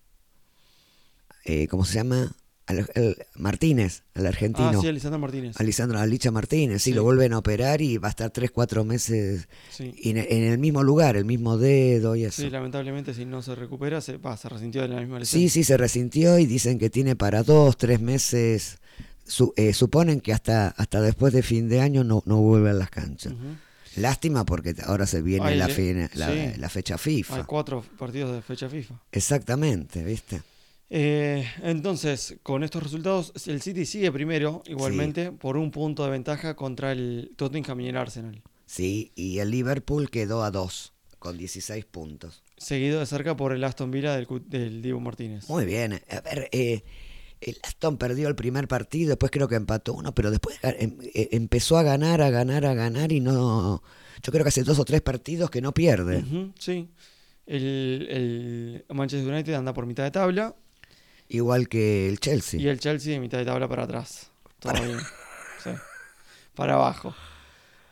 eh, ¿Cómo se llama? Al, al- Martínez, al argentino. Ah, sí, Alessandro Martínez. Alisandro Alicha Martínez, sí, Sí. lo vuelven a operar y va a estar 3, 4 meses Sí. en, en el mismo lugar, el mismo dedo y eso. Sí, lamentablemente si no se recupera, se, va, se resintió de la misma lesión. Sí, sí, se resintió y dicen que tiene para 2, 3 meses. Su- eh, suponen que hasta, hasta después de fin de año no, no vuelve a las canchas. Ujú. Lástima porque ahora se viene Ay, la, fecha Hay FIFA. cuatro partidos de fecha FIFA. Exactamente, ¿viste? Eh, entonces, con estos resultados, el City sigue primero, igualmente, por un punto de ventaja contra el Tottenham y el Arsenal. Sí, y el Liverpool quedó a 2 con 16 puntos. Seguido de cerca por el Aston Villa del, del Dibu Martínez. Muy bien. A ver, eh, el Aston perdió el primer partido, después creo que empató uno, pero después ga- em- eh, empezó a ganar, a ganar, a ganar y no... Yo creo que hace dos o tres partidos que no pierde. Sí. El, el Manchester United anda por mitad de tabla Igual que el Chelsea. y el Chelsea de mitad de tabla para atrás. Todavía. Sí. Para abajo.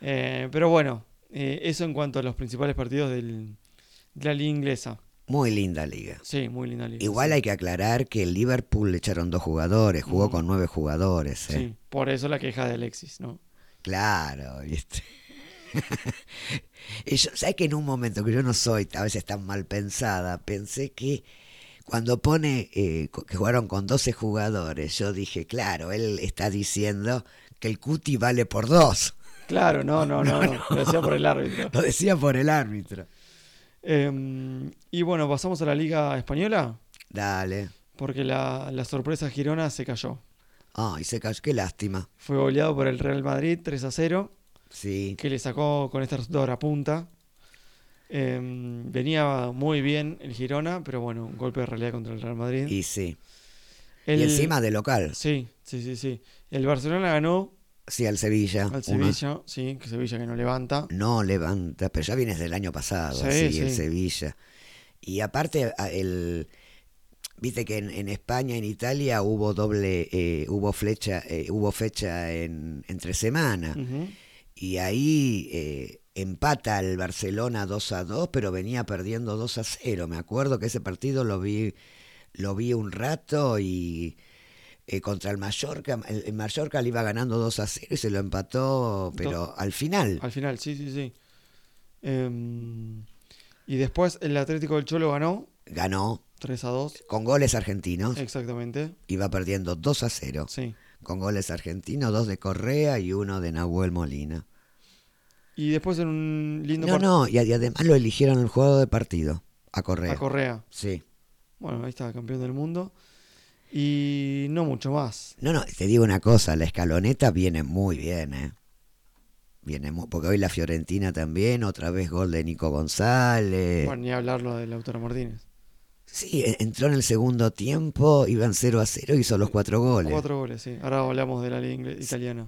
Eh, pero bueno, eh, eso en cuanto a los principales partidos del, de la liga inglesa. Muy linda liga. Sí, muy linda liga. Igual sí. hay que aclarar que el Liverpool le echaron dos jugadores, jugó Mm. con nueve jugadores. ¿eh? Sí, por eso la queja de Alexis, ¿no? Claro, ¿viste? y yo, ¿sabes que en un momento que yo no soy a veces tan mal pensada, pensé que cuando pone eh, que jugaron con 12 jugadores, yo dije, claro, él está diciendo que el Cuti vale por dos. Claro, no, no, no, no. Lo decía por el árbitro. Lo decía por el árbitro. Em, y bueno, pasamos a la Liga Española, Dale. porque la, la sorpresa Girona se cayó. Ay, se cayó. Qué lástima. Fue goleado por el Real Madrid 3 a 0, Sí. que le sacó con esta resultado a punta. Em, venía muy bien el Girona, pero bueno, un golpe de realidad contra el Real Madrid. Y sí. El- Y encima de local. Sí, sí, sí, sí. El Barcelona ganó Sí, al Sevilla. al Uno- Sevilla, sí, que Sevilla que no levanta. No levanta, pero ya vienes del año pasado, Sí, así, el. Sevilla. Y aparte, el, viste que en, en España, en Italia, hubo doble, eh, hubo flecha, eh, hubo fecha en, entre semana. Y ahí eh, empata el Barcelona 2 a 2, pero venía perdiendo 2 a 0. Me acuerdo que ese partido lo vi, lo vi un rato y eh, contra el Mallorca, el, el Mallorca le iba ganando 2 a 0 y se lo empató, pero al final. Al final, sí, sí, sí. Em, y después el Atlético del Cholo ganó ganó 3 a 2. con goles argentinos. Exactamente. Iba perdiendo 2 a 0. Sí. Con goles argentinos, dos de Correa y uno de Nahuel Molina. Y después en un lindo No, no, y, y además lo eligieron el juego de partido. A Correa. a Correa. Sí. Bueno, ahí está, campeón del mundo. Y no mucho más. No, no, te digo una cosa, la escaloneta viene muy bien, ¿eh? Viene muy, porque hoy la Fiorentina también, otra vez gol de Nico González. Bueno, ni hablarlo de Lautaro Martínez. Sí, e- entró en el segundo tiempo, iban 0 a 0, hizo los cuatro goles. Cuatro goles, sí. Ahora hablamos de la liga italiana.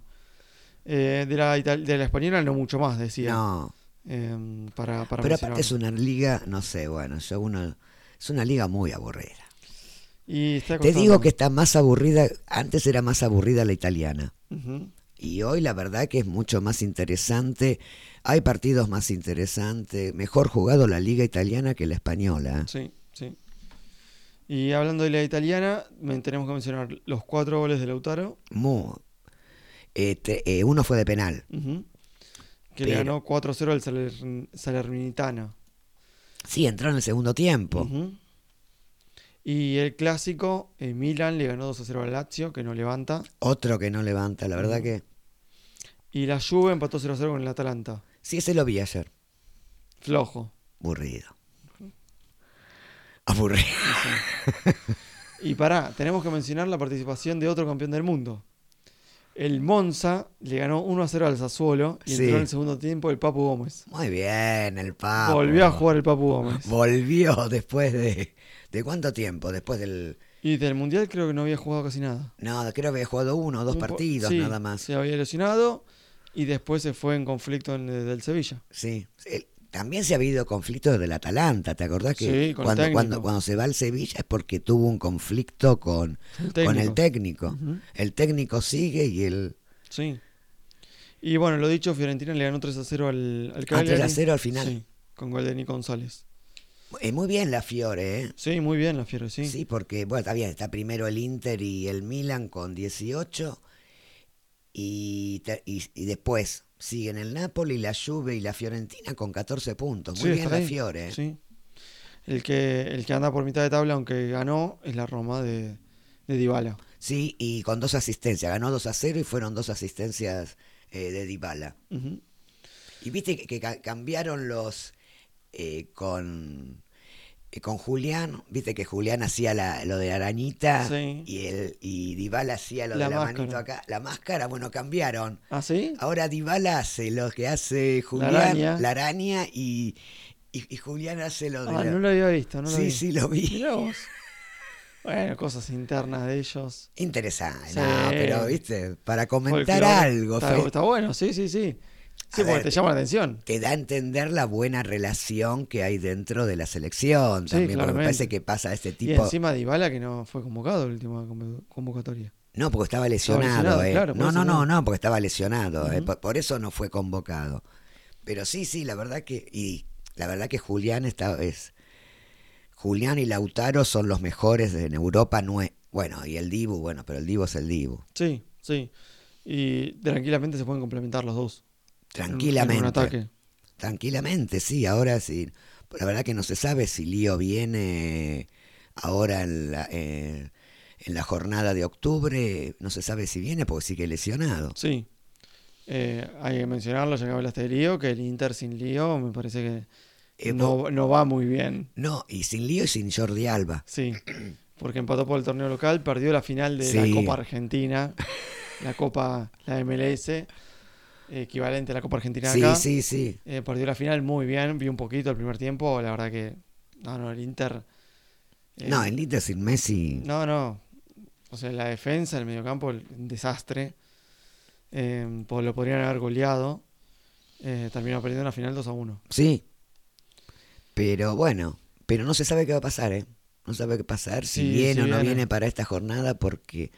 Eh, de, la, de la española no mucho más, decía. No, Em, para, para pero mencionar. aparte es una liga, no sé, bueno, yo uno, es una liga muy aburrida. Y Te digo que está más aburrida, antes era más aburrida la italiana. Y hoy la verdad que es mucho más interesante. Hay partidos más interesantes. Mejor jugado la liga italiana que la española. Sí, sí. Y hablando de la italiana, me- tenemos que mencionar los cuatro goles de Lautaro, Mu- este, eh, uno fue de penal. que le ganó 4-0 al Saler- Salernitana. Sí, entró en el segundo tiempo. Ujú. Y el clásico, eh, Milan le ganó 2-0 al Lazio, que no levanta. Otro que no levanta, la verdad Ujú. que... Y la Juve empató 0-0 con el Atalanta. Sí, ese lo vi ayer. Flojo. Aburrido. Aburrido. Y pará, tenemos que mencionar la participación de otro campeón del mundo. El Monza le ganó 1-0 al Sassuolo y Sí. entró en el segundo tiempo el Papu Gómez. Muy bien, el Papo. Volvió a jugar el Papu Gómez. Volvió después de... ¿De cuánto tiempo? Después del... Y del Mundial creo que no había jugado casi nada. No, creo que había jugado uno o dos Un partidos sí, nada más. Se había lesionado y después se fue en conflicto en el del Sevilla. Sí. El- también se ha habido conflictos del Atalanta, ¿te acordás que Sí, con el cuando, cuando, cuando se va al Sevilla es porque tuvo un conflicto con, con el técnico? El técnico sigue y el Sí. Y bueno, lo dicho, Fiorentina le ganó 3 a 0 al, al Ah, 3 a Cagliari. 0 al final. Sí, con gol de Nico González. eh, muy bien la Fiore, ¿eh? Sí, muy bien la Fiore, sí. Sí. porque bueno, está bien, está primero el Inter y el Milan con 18 y, te- y, y después siguen el Napoli, la Juve y la Fiorentina con 14 puntos. Muy Sí, bien la ahí. Fiore. Sí. El que, el que anda por mitad de tabla, aunque ganó, es la Roma de, de Dybala. Sí, y con dos asistencias. Ganó 2 a 0 y fueron dos asistencias eh, de Dybala. Ujú. Y viste que, que ca- cambiaron los eh, con con Julián, viste que Julián hacía la- lo de la arañita Sí. y el y Dybala hacía lo La de la máscara. manito acá, la máscara, bueno, cambiaron. ¿Ah, sí? Ahora Dybala hace lo que hace Julián, araña. la araña y, y, y Julián hace lo de Ah, la- no lo había visto, no lo Sí, vi. sí lo vi. Mirá vos. Bueno, cosas internas de ellos. Interesante, Sí. no, pero viste, para comentar Folclore. algo, Está, Fe- está bueno, sí, sí, sí. Sí, A porque ver, te llama la atención. te da a entender la buena relación que hay dentro de la selección Sí, también, porque me parece que pasa este Y tipo. encima Dybala que no fue convocado en la última convo- convocatoria. No, porque estaba lesionado, lesionado, eh. claro, no, no, no, no. porque estaba lesionado, eh. Por, por eso no fue convocado. Pero sí, sí, la verdad que y la verdad que Julián está es Julián y Lautaro son los mejores en Europa, no es- bueno, y el Dibu, bueno, pero el Dibu es el Dibu. Sí, sí. Y tranquilamente se pueden complementar los dos. Tranquilamente. En un ataque. Tranquilamente, sí, ahora sí. La verdad que no se sabe si Lío viene ahora en la, eh, en la jornada de octubre, no se sabe si viene porque sigue lesionado. Sí. Eh, hay que mencionarlo, ya que hablaste de Lío, que el Inter sin Lío me parece que Eh, no, no va muy bien. No, y sin lío y sin Jordi Alba. Sí, porque empató por el torneo local, perdió la final de la. Copa Argentina, la Copa, la MLS, equivalente a la Copa Argentina Sí, acá. sí, sí. Eh, perdió la final muy bien, vi un poquito el primer tiempo, la verdad que, no, no, el Inter... eh, No, el Inter sin Messi. No, no, o sea, la defensa, el mediocampo, un desastre. Eh, pues lo podrían haber goleado. Eh, terminó perdiendo la final 2 a 1. Sí. Pero bueno, pero no se sabe qué va a pasar, ¿eh? No se sabe qué pasar, si Sí, viene o no viene. viene para esta jornada, porque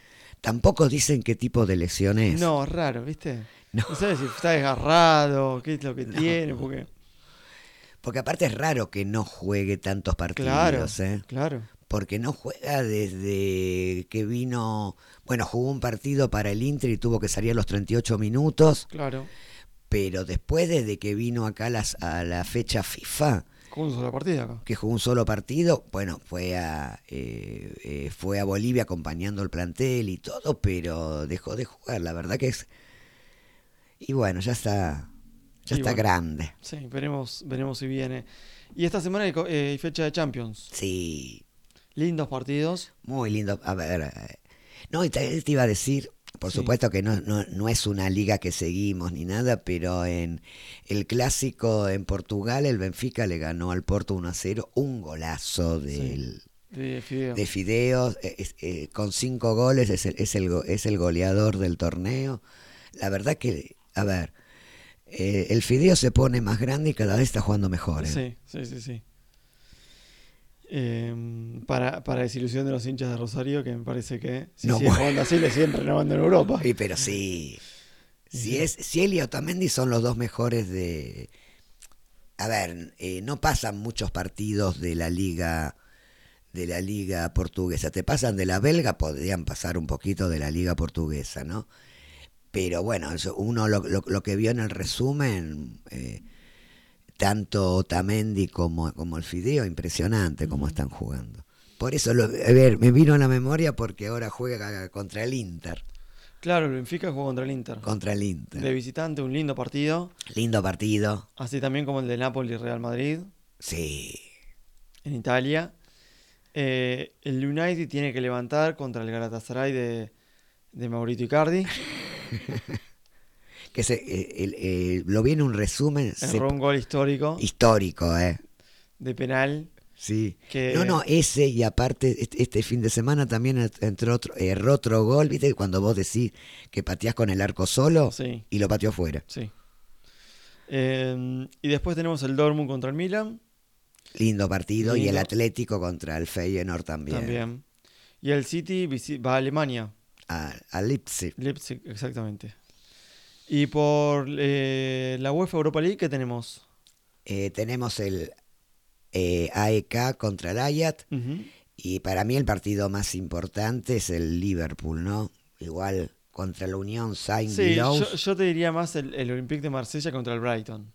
tampoco dicen qué tipo de lesión es. No, raro, ¿viste? No. No sabes si está desgarrado, qué es lo que tiene, porque... Porque aparte es raro que no juegue tantos partidos, Claro, ¿eh? claro. Porque no juega desde que vino. Bueno, jugó un partido para el Inter y tuvo que salir a los 38 minutos. Claro. Pero después, desde que vino acá a, las- a la fecha FIFA, Con una sola partida acá. que jugó un solo partido, bueno, fue a, eh, eh, fue a Bolivia acompañando el plantel y todo, pero dejó de jugar. La verdad que es. Y bueno, ya está. Ya está bueno. grande. Sí, veremos, veremos si viene. Y esta semana hay, eh, hay fecha de Champions. Sí, Lindos partidos. Muy lindo. A ver, no, y te, te iba a decir, por Sí. supuesto que no, no, no es una liga que seguimos ni nada, pero en el clásico en Portugal, el Benfica le ganó al Porto 1 a 0, un golazo del, De Fideo. de Fideos, eh, eh, con cinco goles, es el, es, el, es el goleador del torneo. La verdad que, a ver, eh, el Fideo se pone más grande y cada vez está jugando mejor. ¿eh? Sí, sí, sí, sí. Eh, para, para desilusión de los hinchas de Rosario, que me parece que si No, sigue bueno. jugando así, le siguen renovando en Europa. Sí, pero sí. Si, es, y Otamendi son los dos mejores de. A ver, eh, no pasan muchos partidos de la liga de la liga portuguesa. Te pasan de la belga, podrían pasar un poquito de la liga portuguesa, ¿no? Pero bueno, eso, uno lo, lo- lo que vio en el resumen, eh, tanto Otamendi como, como el Fideo, impresionante cómo están jugando. Por eso, lo- a ver, me vino a la memoria porque ahora juega contra el Inter. Claro, el Benfica jugó contra el Inter. Contra el Inter. De visitante, un lindo partido. Lindo partido. Así también como el de Napoli y Real Madrid Sí. en Italia. Eh, el United tiene que levantar contra el Galatasaray de, de Maurito Icardi. Que se, eh, el- eh, lo vi en un resumen se- Erró un gol histórico histórico, ¿eh? de penal. Sí. Que- No, no, ese y aparte este, este fin de semana también ent- entró otro, erró otro gol, ¿viste? Cuando vos decís que pateás con el arco solo Sí, y lo pateó fuera. sí. Eh, y después tenemos el Dortmund contra el Milan. Lindo partido y el. Atlético contra el Feyenoord también. También. Y el City va a Alemania. A, a Leipzig. Leipzig, exactamente. Y por eh, la UEFA Europa League, ¿qué tenemos? Eh, tenemos el eh, AEK contra el Ujú. y para mí el partido más importante es el Liverpool, ¿no? Igual contra la Unión Saint Sí, yo, yo te diría más el, el Olympique de Marsella contra el Brighton.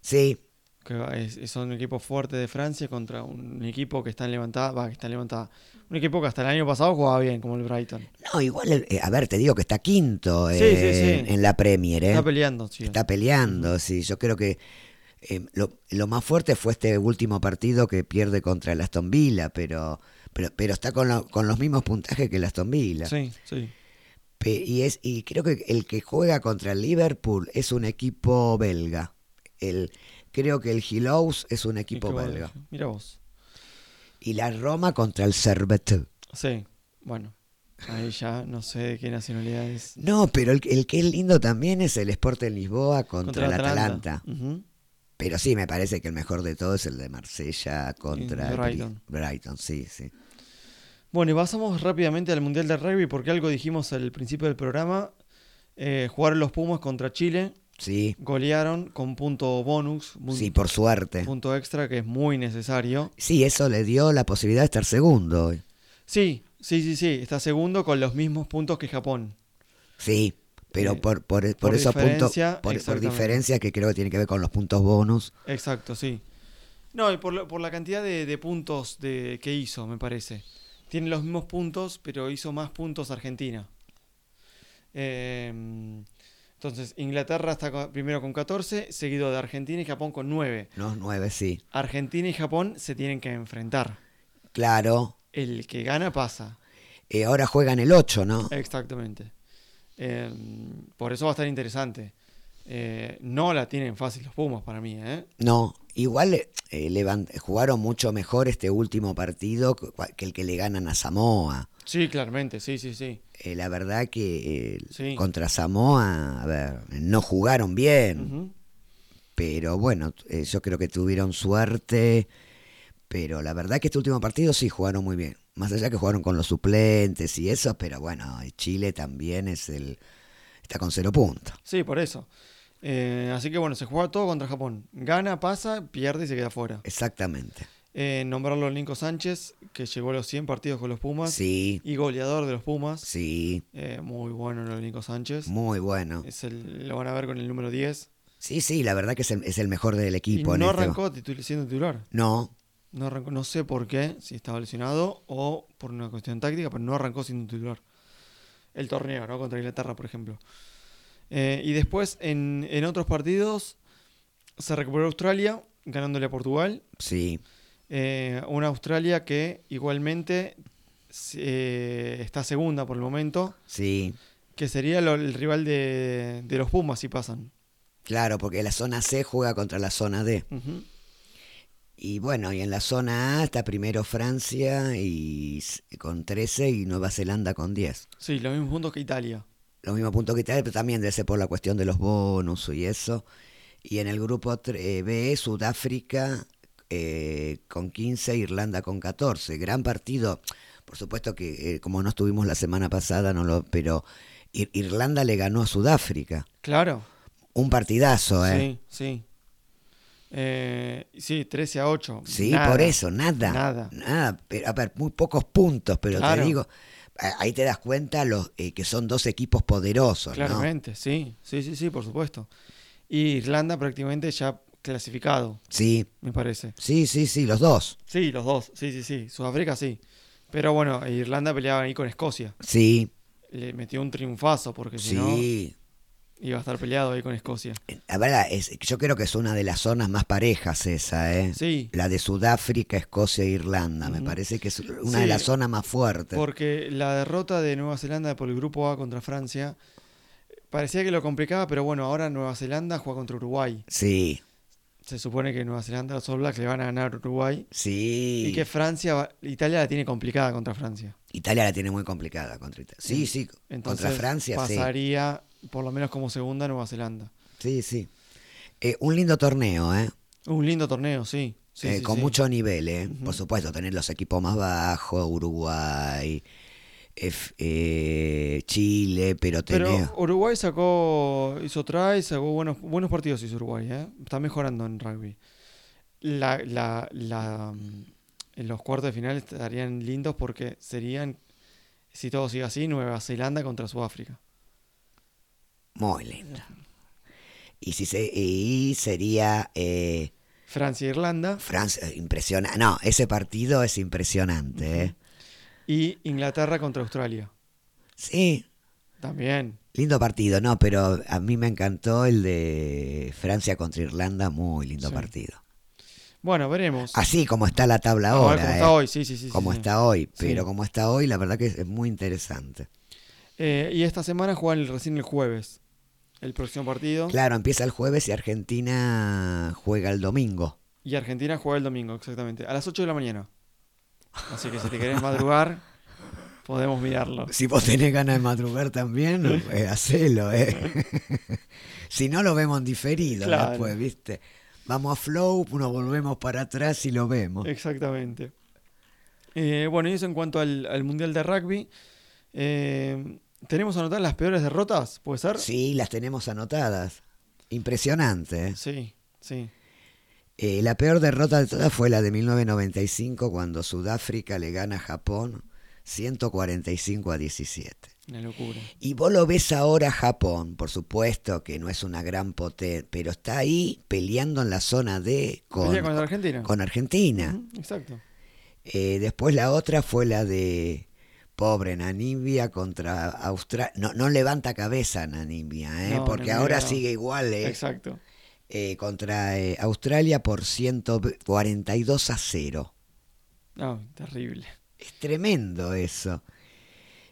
Sí, Que es, es un equipo fuerte de Francia contra un equipo que está en levantada. Va, que está en levantada. Un equipo que hasta el año pasado jugaba bien, como el Brighton. No, igual, eh, a ver, te digo que está quinto eh, sí, sí. en la Premier, ¿eh? Está peleando, sí. Está peleando, sí. Yo creo que eh, lo, lo más fuerte fue este último partido que pierde contra el Aston Villa, pero pero, pero está con, lo- con los mismos puntajes que el Aston Villa. Sí, sí. Pe- y, es, y creo que el que juega contra el Liverpool es un equipo belga. El, creo que el Gillows es un equipo belga. Mira vos. Y la Roma contra el Servette. Sí, bueno. Ahí ya no sé de qué nacionalidad es. No, pero el, el que es lindo también es el Sport de Lisboa contra, el Atalanta. Pero sí, me parece que el mejor de todo es el de Marsella contra el Brighton. Brighton, sí, sí. Bueno, y pasamos rápidamente al Mundial de Rugby porque algo dijimos al principio del programa. Eh, jugaron los Pumas contra Chile, Sí, golearon con punto bonus, mun- sí, por suerte. punto extra que es muy necesario. Sí, eso le dio la posibilidad de estar segundo. Sí, sí, sí, sí, está segundo con los mismos puntos que Japón. Sí, pero Eh, por, por, por por esos puntos, por, por diferencia que creo que tiene que ver con los puntos bonus. Exacto, sí. No, y por, la- por la cantidad de, de puntos de, que hizo, me parece. Tiene los mismos puntos, pero hizo más puntos Argentina. Eh, Entonces, Inglaterra está primero con 14, seguido de Argentina y Japón con 9. No, nueve, sí. Argentina y Japón se tienen que enfrentar. Claro. El que gana pasa. Eh, ahora juegan el 8, ¿no? Exactamente. Eh, por eso va a estar interesante. Eh, no la tienen fácil los Pumas para mí, ¿eh? No, igual eh, jugaron mucho mejor este último partido que el que le ganan a Samoa. Sí, claramente, sí, sí, sí. Eh, la verdad que eh, Sí. contra Samoa, a ver, no jugaron bien, pero bueno, eh, yo creo que tuvieron suerte, pero la verdad que este último partido sí jugaron muy bien. Más allá que jugaron con los suplentes y eso, pero bueno, Chile también es el está con cero puntos. Sí, por eso. Eh, así que bueno, se juega todo contra Japón. Gana, pasa, pierde y se queda fuera. Exactamente. Eh, nombrarlo a Nico Sánchez, que llegó a los 100 partidos con los Pumas. Sí, Y goleador de los Pumas. sí, Eh, muy bueno de Nico Sánchez. muy bueno. Es el, lo van a ver con el número 10. Sí, sí, la verdad que es el, es el mejor del Y equipo. en no este- arrancó titul- siendo titular. No, No, arrancó, no sé por qué, si estaba lesionado o por una cuestión táctica, pero no arrancó siendo titular. El torneo, ¿no? Contra Inglaterra, por ejemplo. Eh, y después, en, en otros partidos, se recuperó Australia, ganándole a Portugal. sí, Eh, una Australia que igualmente eh, está segunda por el momento, sí. que sería lo- el rival de, de los Pumas si pasan. Claro, porque la zona C juega contra la zona D. Y bueno, y en la zona A está primero Francia y con 13 y Nueva Zelanda con 10. Sí, los mismos puntos que Italia. Los mismos puntos que Italia, pero también debe ser por la cuestión de los bonus y eso. Y en el grupo eh, B, Sudáfrica eh, con 15, Irlanda con 14. Gran partido. Por supuesto que eh, como no estuvimos la semana pasada, no lo, pero Ir- Irlanda le ganó a Sudáfrica. Claro. Un partidazo, ¿eh? Sí, sí. Eh, sí, 13 a 8. Sí, Nada. por eso, nada. Nada. Nada, pero, a ver, muy pocos puntos, pero Claro. te digo, ahí te das cuenta los eh, que son dos equipos poderosos, ¿no? Claramente, sí. Sí, sí, sí, por supuesto. Y Irlanda prácticamente ya clasificado, Sí, me parece. sí, sí, sí, los dos. Sí, los dos. Sí, sí, sí. Sudáfrica sí. Pero bueno, Irlanda peleaba ahí con Escocia. Sí, Le metió un triunfazo porque si no sí. iba a estar peleado ahí con Escocia. La verdad, es, yo creo que es una de las zonas más parejas esa, ¿eh? Sí. La de Sudáfrica, Escocia e Irlanda. Me parece que es una Sí, de las zonas más fuertes. Porque la derrota de Nueva Zelanda por el grupo A contra Francia parecía que lo complicaba, pero bueno, ahora Nueva Zelanda juega contra Uruguay. Sí, Se supone que Nueva Zelanda, los All Blacks le van a ganar a Uruguay. sí. Y que Francia, va- Italia la tiene complicada contra Francia. Italia la tiene muy complicada contra Italia. Sí, sí, Entonces contra Francia, sí. pasaría por lo menos como segunda Nueva Zelanda. Sí, sí. Eh, un lindo torneo, ¿eh? Un lindo torneo, sí. Sí, Eh, sí, con sí. mucho nivel, ¿eh? Por supuesto, tener los equipos más bajos, Uruguay, F- eh, Chile, pero. Pero Uruguay sacó, hizo try, sacó buenos, buenos partidos hizo Uruguay, ¿eh? Está mejorando en rugby. La, la, la, mm, en los cuartos de final estarían lindos porque serían, si todo sigue así, Nueva Zelanda contra Sudáfrica. Muy lindo. Y, si se, y sería eh, Francia e Irlanda Francia, impresionante. No, ese partido es impresionante, ¿eh? Y Inglaterra contra Australia. Sí, También. lindo partido, no, pero a mí me encantó el de Francia contra Irlanda, muy lindo Sí. partido. Bueno, veremos. Así como está la tabla ahora, cómo ¿eh? está hoy, sí, sí, sí. como sí. está hoy, pero como está hoy, la verdad que es, muy interesante. Eh, y esta semana juegan el- recién el jueves. El próximo partido. Claro, empieza el jueves y Argentina juega el domingo. Y Argentina juega el domingo, exactamente. A las 8 de la mañana. Así que si te querés madrugar, podemos mirarlo. Si vos tenés ganas de madrugar también, eh, hacelo, ¿eh? si no, lo vemos en diferido Claro. después, ¿viste? Vamos a Flow, nos volvemos para atrás y lo vemos. Exactamente. Eh, bueno, y eso en cuanto al, al Mundial de Rugby. Eh, ¿Tenemos anotadas las peores derrotas? ¿Puede ser? Sí, las tenemos anotadas. Impresionante. ¿eh? Sí, sí. Eh, la peor derrota de todas fue la de 1995 cuando Sudáfrica le gana a Japón 145 a 17. Una locura. Y vos lo ves ahora Japón, por supuesto que no es una gran potencia, pero está ahí peleando en la zona D con, Pelea Argentina. con Argentina. Exacto. Eh, después la otra fue la de Pobre Namibia contra Australia. No, no levanta cabeza Namibia, ¿eh? No, porque Namibia ahora no. sigue igual. ¿eh? Exacto. Eh, contra eh, Australia por 142 a 0. No, terrible. Es tremendo eso.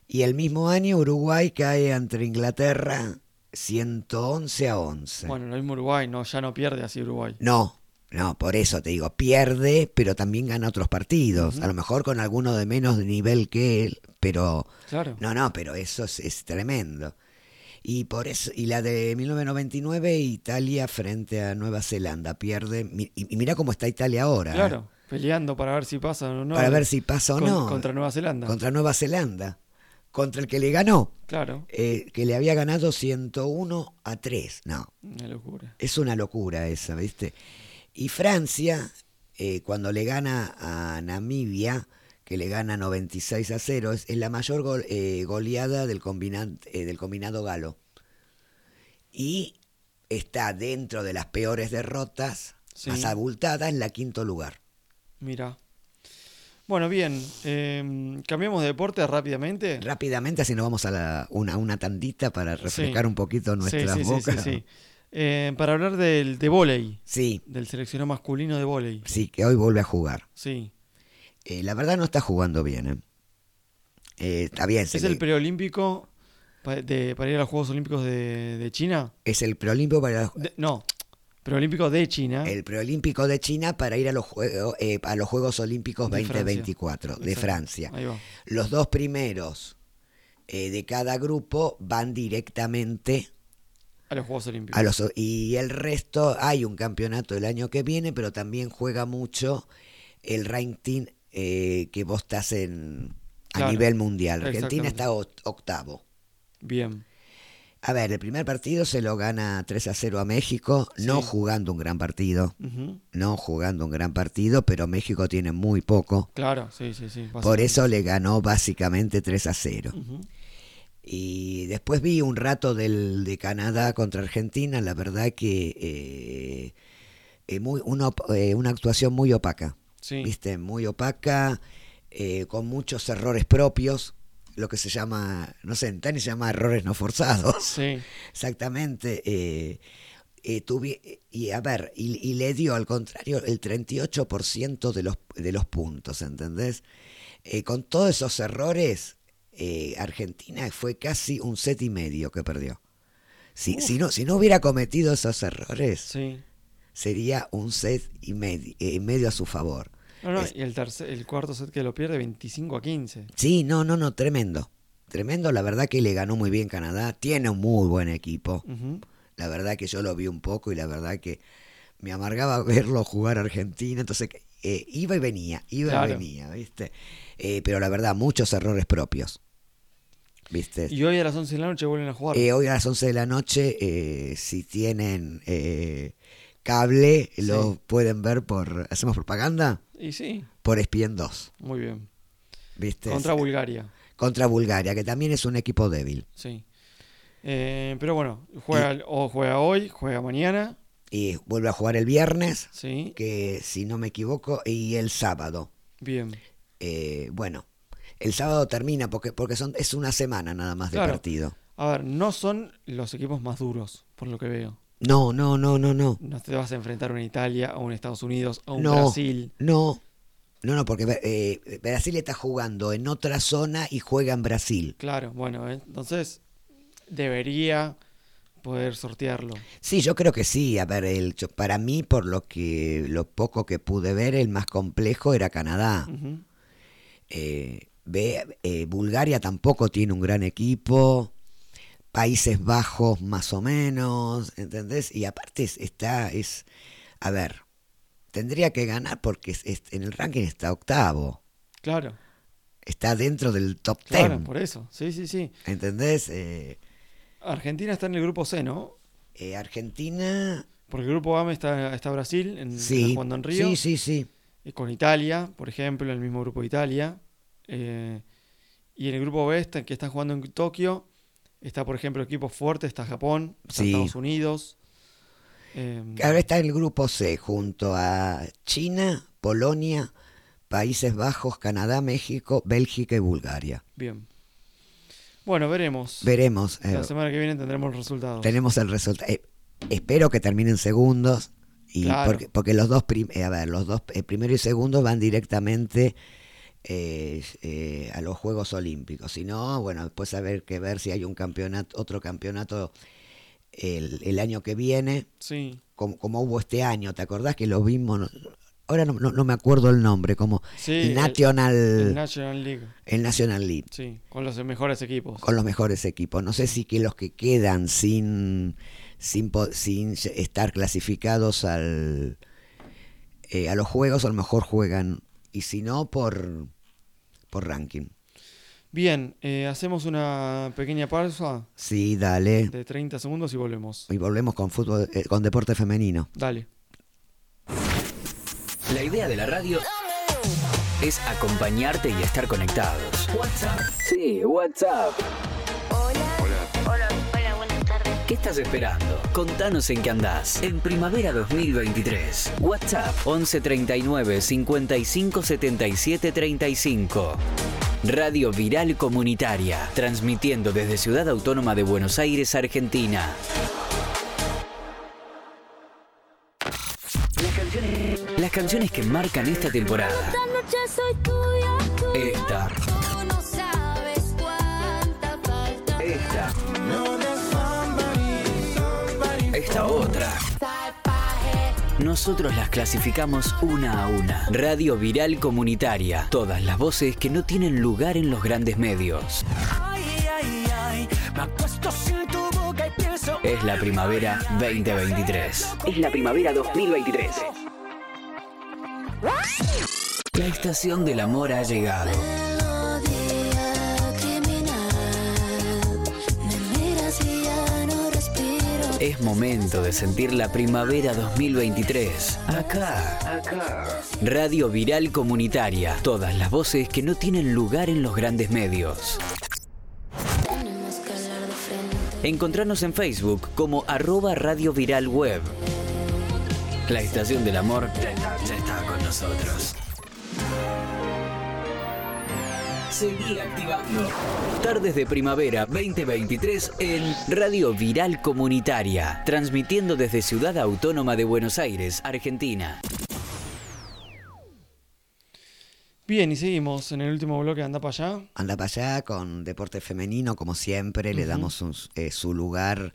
Y el mismo año Uruguay cae ante Inglaterra 111 a 11. Bueno, lo mismo Uruguay, no, ya no pierde así Uruguay. No, no, por eso te digo, pierde, pero también gana otros partidos. A lo mejor con alguno de menos nivel que él, pero Claro. no, no, pero eso es, es tremendo. Y por eso, y la de 1999, Italia frente a Nueva Zelanda, pierde. Y, y mira cómo está Italia ahora. ¿eh? Claro, peleando para ver si pasa o no. Para ver si pasa o Con- no. Contra Nueva Zelanda. Contra Nueva Zelanda. Contra el que le ganó, Claro, eh, que le había ganado 101 a 3. No, una locura. es una locura esa, ¿viste? Y Francia, eh, cuando le gana a Namibia, que le gana 96 a 0, es, es la mayor eh, goleada del, eh, del combinado galo. Y está dentro de las peores derrotas, Sí. más abultadas, en la quinto lugar. Mira. Bueno, bien. eh, cambiamos de deporte rápidamente. Rápidamente, así nos vamos a la- una, una tandita para refrescar Sí. un poquito nuestras sí, sí, bocas. sí, sí. Eh, para hablar del de vóley, sí, del seleccionado masculino de vóley. sí, que hoy vuelve a jugar. Sí. Eh, la verdad no está jugando bien. ¿eh? Eh, está bien, Es le- el preolímpico de- para ir a los Juegos Olímpicos de, de China. es el preolímpico para De- no, preolímpico de China. el preolímpico de China para ir a los juegos eh, a los Juegos Olímpicos De Francia. 2024 de. Francia. Ahí va. Los dos primeros eh, de cada grupo van directamente A los Juegos Olímpicos. a los y el resto hay un campeonato el año que viene, pero también juega mucho el ranking eh, que vos estás en a Claro, nivel mundial. Argentina está oct- octavo. Bien. A ver, el primer partido se lo gana 3 a 0 a México, no jugando un gran partido, no jugando un gran partido, pero México tiene muy poco. Claro, sí, sí, sí. Por eso le ganó básicamente 3 a 0. Ujú. Y después vi un rato del, de Canadá contra Argentina, la verdad que eh, eh, muy, una, eh, una actuación muy opaca, Sí. ¿viste? Muy opaca, eh, con muchos errores propios, lo que se llama, no sé, en tenis se llama errores no forzados. Sí. Exactamente. eh, eh, tuvi- y a ver, y, y le dio al contrario el 38% de los, de los puntos, ¿entendés? Eh, con todos esos errores, eh, Argentina fue casi un set y medio que perdió. Si, si, no, si no hubiera cometido esos errores, Sí. Sería un set y medio, y medio a su favor. No, no, Es- y el, tercer, el cuarto set que lo pierde 25 a 15. Sí, no, no, no, tremendo. Tremendo, la verdad que le ganó muy bien Canadá, tiene un muy buen equipo. La verdad que yo lo vi un poco y la verdad que me amargaba verlo jugar a Argentina. Entonces eh, iba y venía, iba Claro. y venía, ¿viste? Eh, pero la verdad, muchos errores propios. ¿Viste? Y hoy a las 11 de la noche vuelven a jugar. Eh, hoy a las 11 de la noche, eh, si tienen eh, cable, Sí. lo pueden ver por. ¿Hacemos propaganda? y sí, Por ESPN 2. muy bien. ¿Viste? Contra Bulgaria. Contra Bulgaria, que también es un equipo débil. Sí. Eh, pero bueno, juega, o juega hoy, juega mañana. Y vuelve a jugar el viernes, Sí. que si no me equivoco, y el sábado. Bien. Eh, bueno, el sábado termina porque, porque son, es una semana nada más de partido. A ver, no son los equipos más duros, por lo que veo. No, no, no, no, no. No te vas a enfrentar a una Italia, a un Estados Unidos, a un No. Brasil. No, no, no, porque eh, Brasil está jugando en otra zona y juega en Brasil. Claro, bueno, eh, entonces debería poder sortearlo. Sí, yo creo que sí. A ver, el, yo- para mí, por lo que lo poco que pude ver, el más complejo era Canadá. Ujú. Eh, ve, eh, Bulgaria tampoco tiene un gran equipo. Países Bajos más o menos, ¿entendés? Y aparte es- está, es, a ver, tendría que ganar porque es- es- en el ranking está octavo, Claro, está dentro del top claro, ten, por eso. Sí, sí, sí. ¿entendés? Eh, Argentina está en el grupo C, ¿no? eh, Argentina, Porque el grupo A está, está Brasil, en, sí, jugando en Río. sí, sí, sí, eh, con Italia, por ejemplo, el mismo grupo de Italia. eh, y en el grupo B, está- que está jugando en Tokio, está, por ejemplo, equipo fuerte, está Japón, está Sí. Estados Unidos. eh, Ahora está el grupo C junto a China, Polonia, Países Bajos, Canadá, México, Bélgica y Bulgaria. Bien. Bueno, veremos. Veremos. eh, La semana que viene tendremos los resultados. tenemos el resultado. eh, espero que terminen segundos. Y Claro. porque, porque los dos, eh, a ver, los dos, primero y segundo van directamente eh, eh, a los Juegos Olímpicos. Si no, bueno, después haber que ver si hay un campeonato, otro campeonato el, el año que viene, Sí, como, como hubo este año. ¿Te acordás que lo vimos? Ahora no, no- no me acuerdo el nombre, como Sí, el el- National, el National League. el National League. Sí, con los mejores equipos. con los mejores equipos. No sé si que los que quedan sin sin, sin estar clasificados al eh, a los juegos a lo mejor juegan y si no por por ranking. Bien, eh, hacemos una pequeña pausa Sí, dale. de 30 segundos y volvemos. Y volvemos con fútbol eh, con deporte femenino. Dale. La idea de la radio es acompañarte y estar conectados. WhatsApp. Sí, WhatsApp. ¿Qué estás esperando? Contanos en qué andás. En primavera 2023. WhatsApp 11 39 55 77 35. Radio Viral Comunitaria. Transmitiendo desde Ciudad Autónoma de Buenos Aires, Argentina. Las canciones, que marcan esta temporada. Esta noche soy tuya, Esta otra. Nosotros las clasificamos una a una. Radio Viral Comunitaria. Todas las voces que no tienen lugar en los grandes medios. Es la primavera 2023. Es la primavera 2023. La estación del amor ha llegado. Es momento de sentir la primavera 2023. Acá. Acá. Radio Viral Comunitaria. Todas las voces que no tienen lugar en los grandes medios. Encontrarnos en Facebook como arroba Radio Viral Web. La estación del amor está con nosotros. Seguí activando. Tardes de primavera 2023 en Radio Viral Comunitaria, transmitiendo desde Ciudad Autónoma de Buenos Aires, Argentina. Bien, y seguimos en el último bloque, anda para allá. Anda para allá con deporte femenino, como siempre, le damos un- eh, su lugar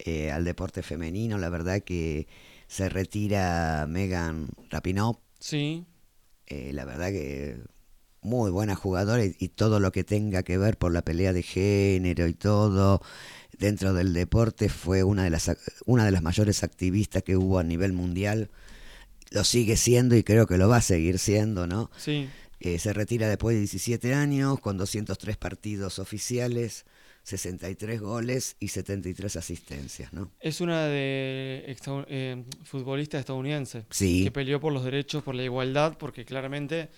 eh, al deporte femenino. La verdad que se retira Megan Rapinoe, Sí, eh, la verdad que muy buena jugadora y, y todo lo que tenga que ver por la pelea de género y todo dentro del deporte fue una de las una de las mayores activistas que hubo a nivel mundial. Lo sigue siendo y creo que lo va a seguir siendo, ¿no? sí. Eh, se retira después de 17 años, con 203 partidos oficiales, 63 goles y 73 asistencias, ¿no? Es una de eh, futbolista estadounidense Sí. que peleó por los derechos, por la igualdad, porque claramente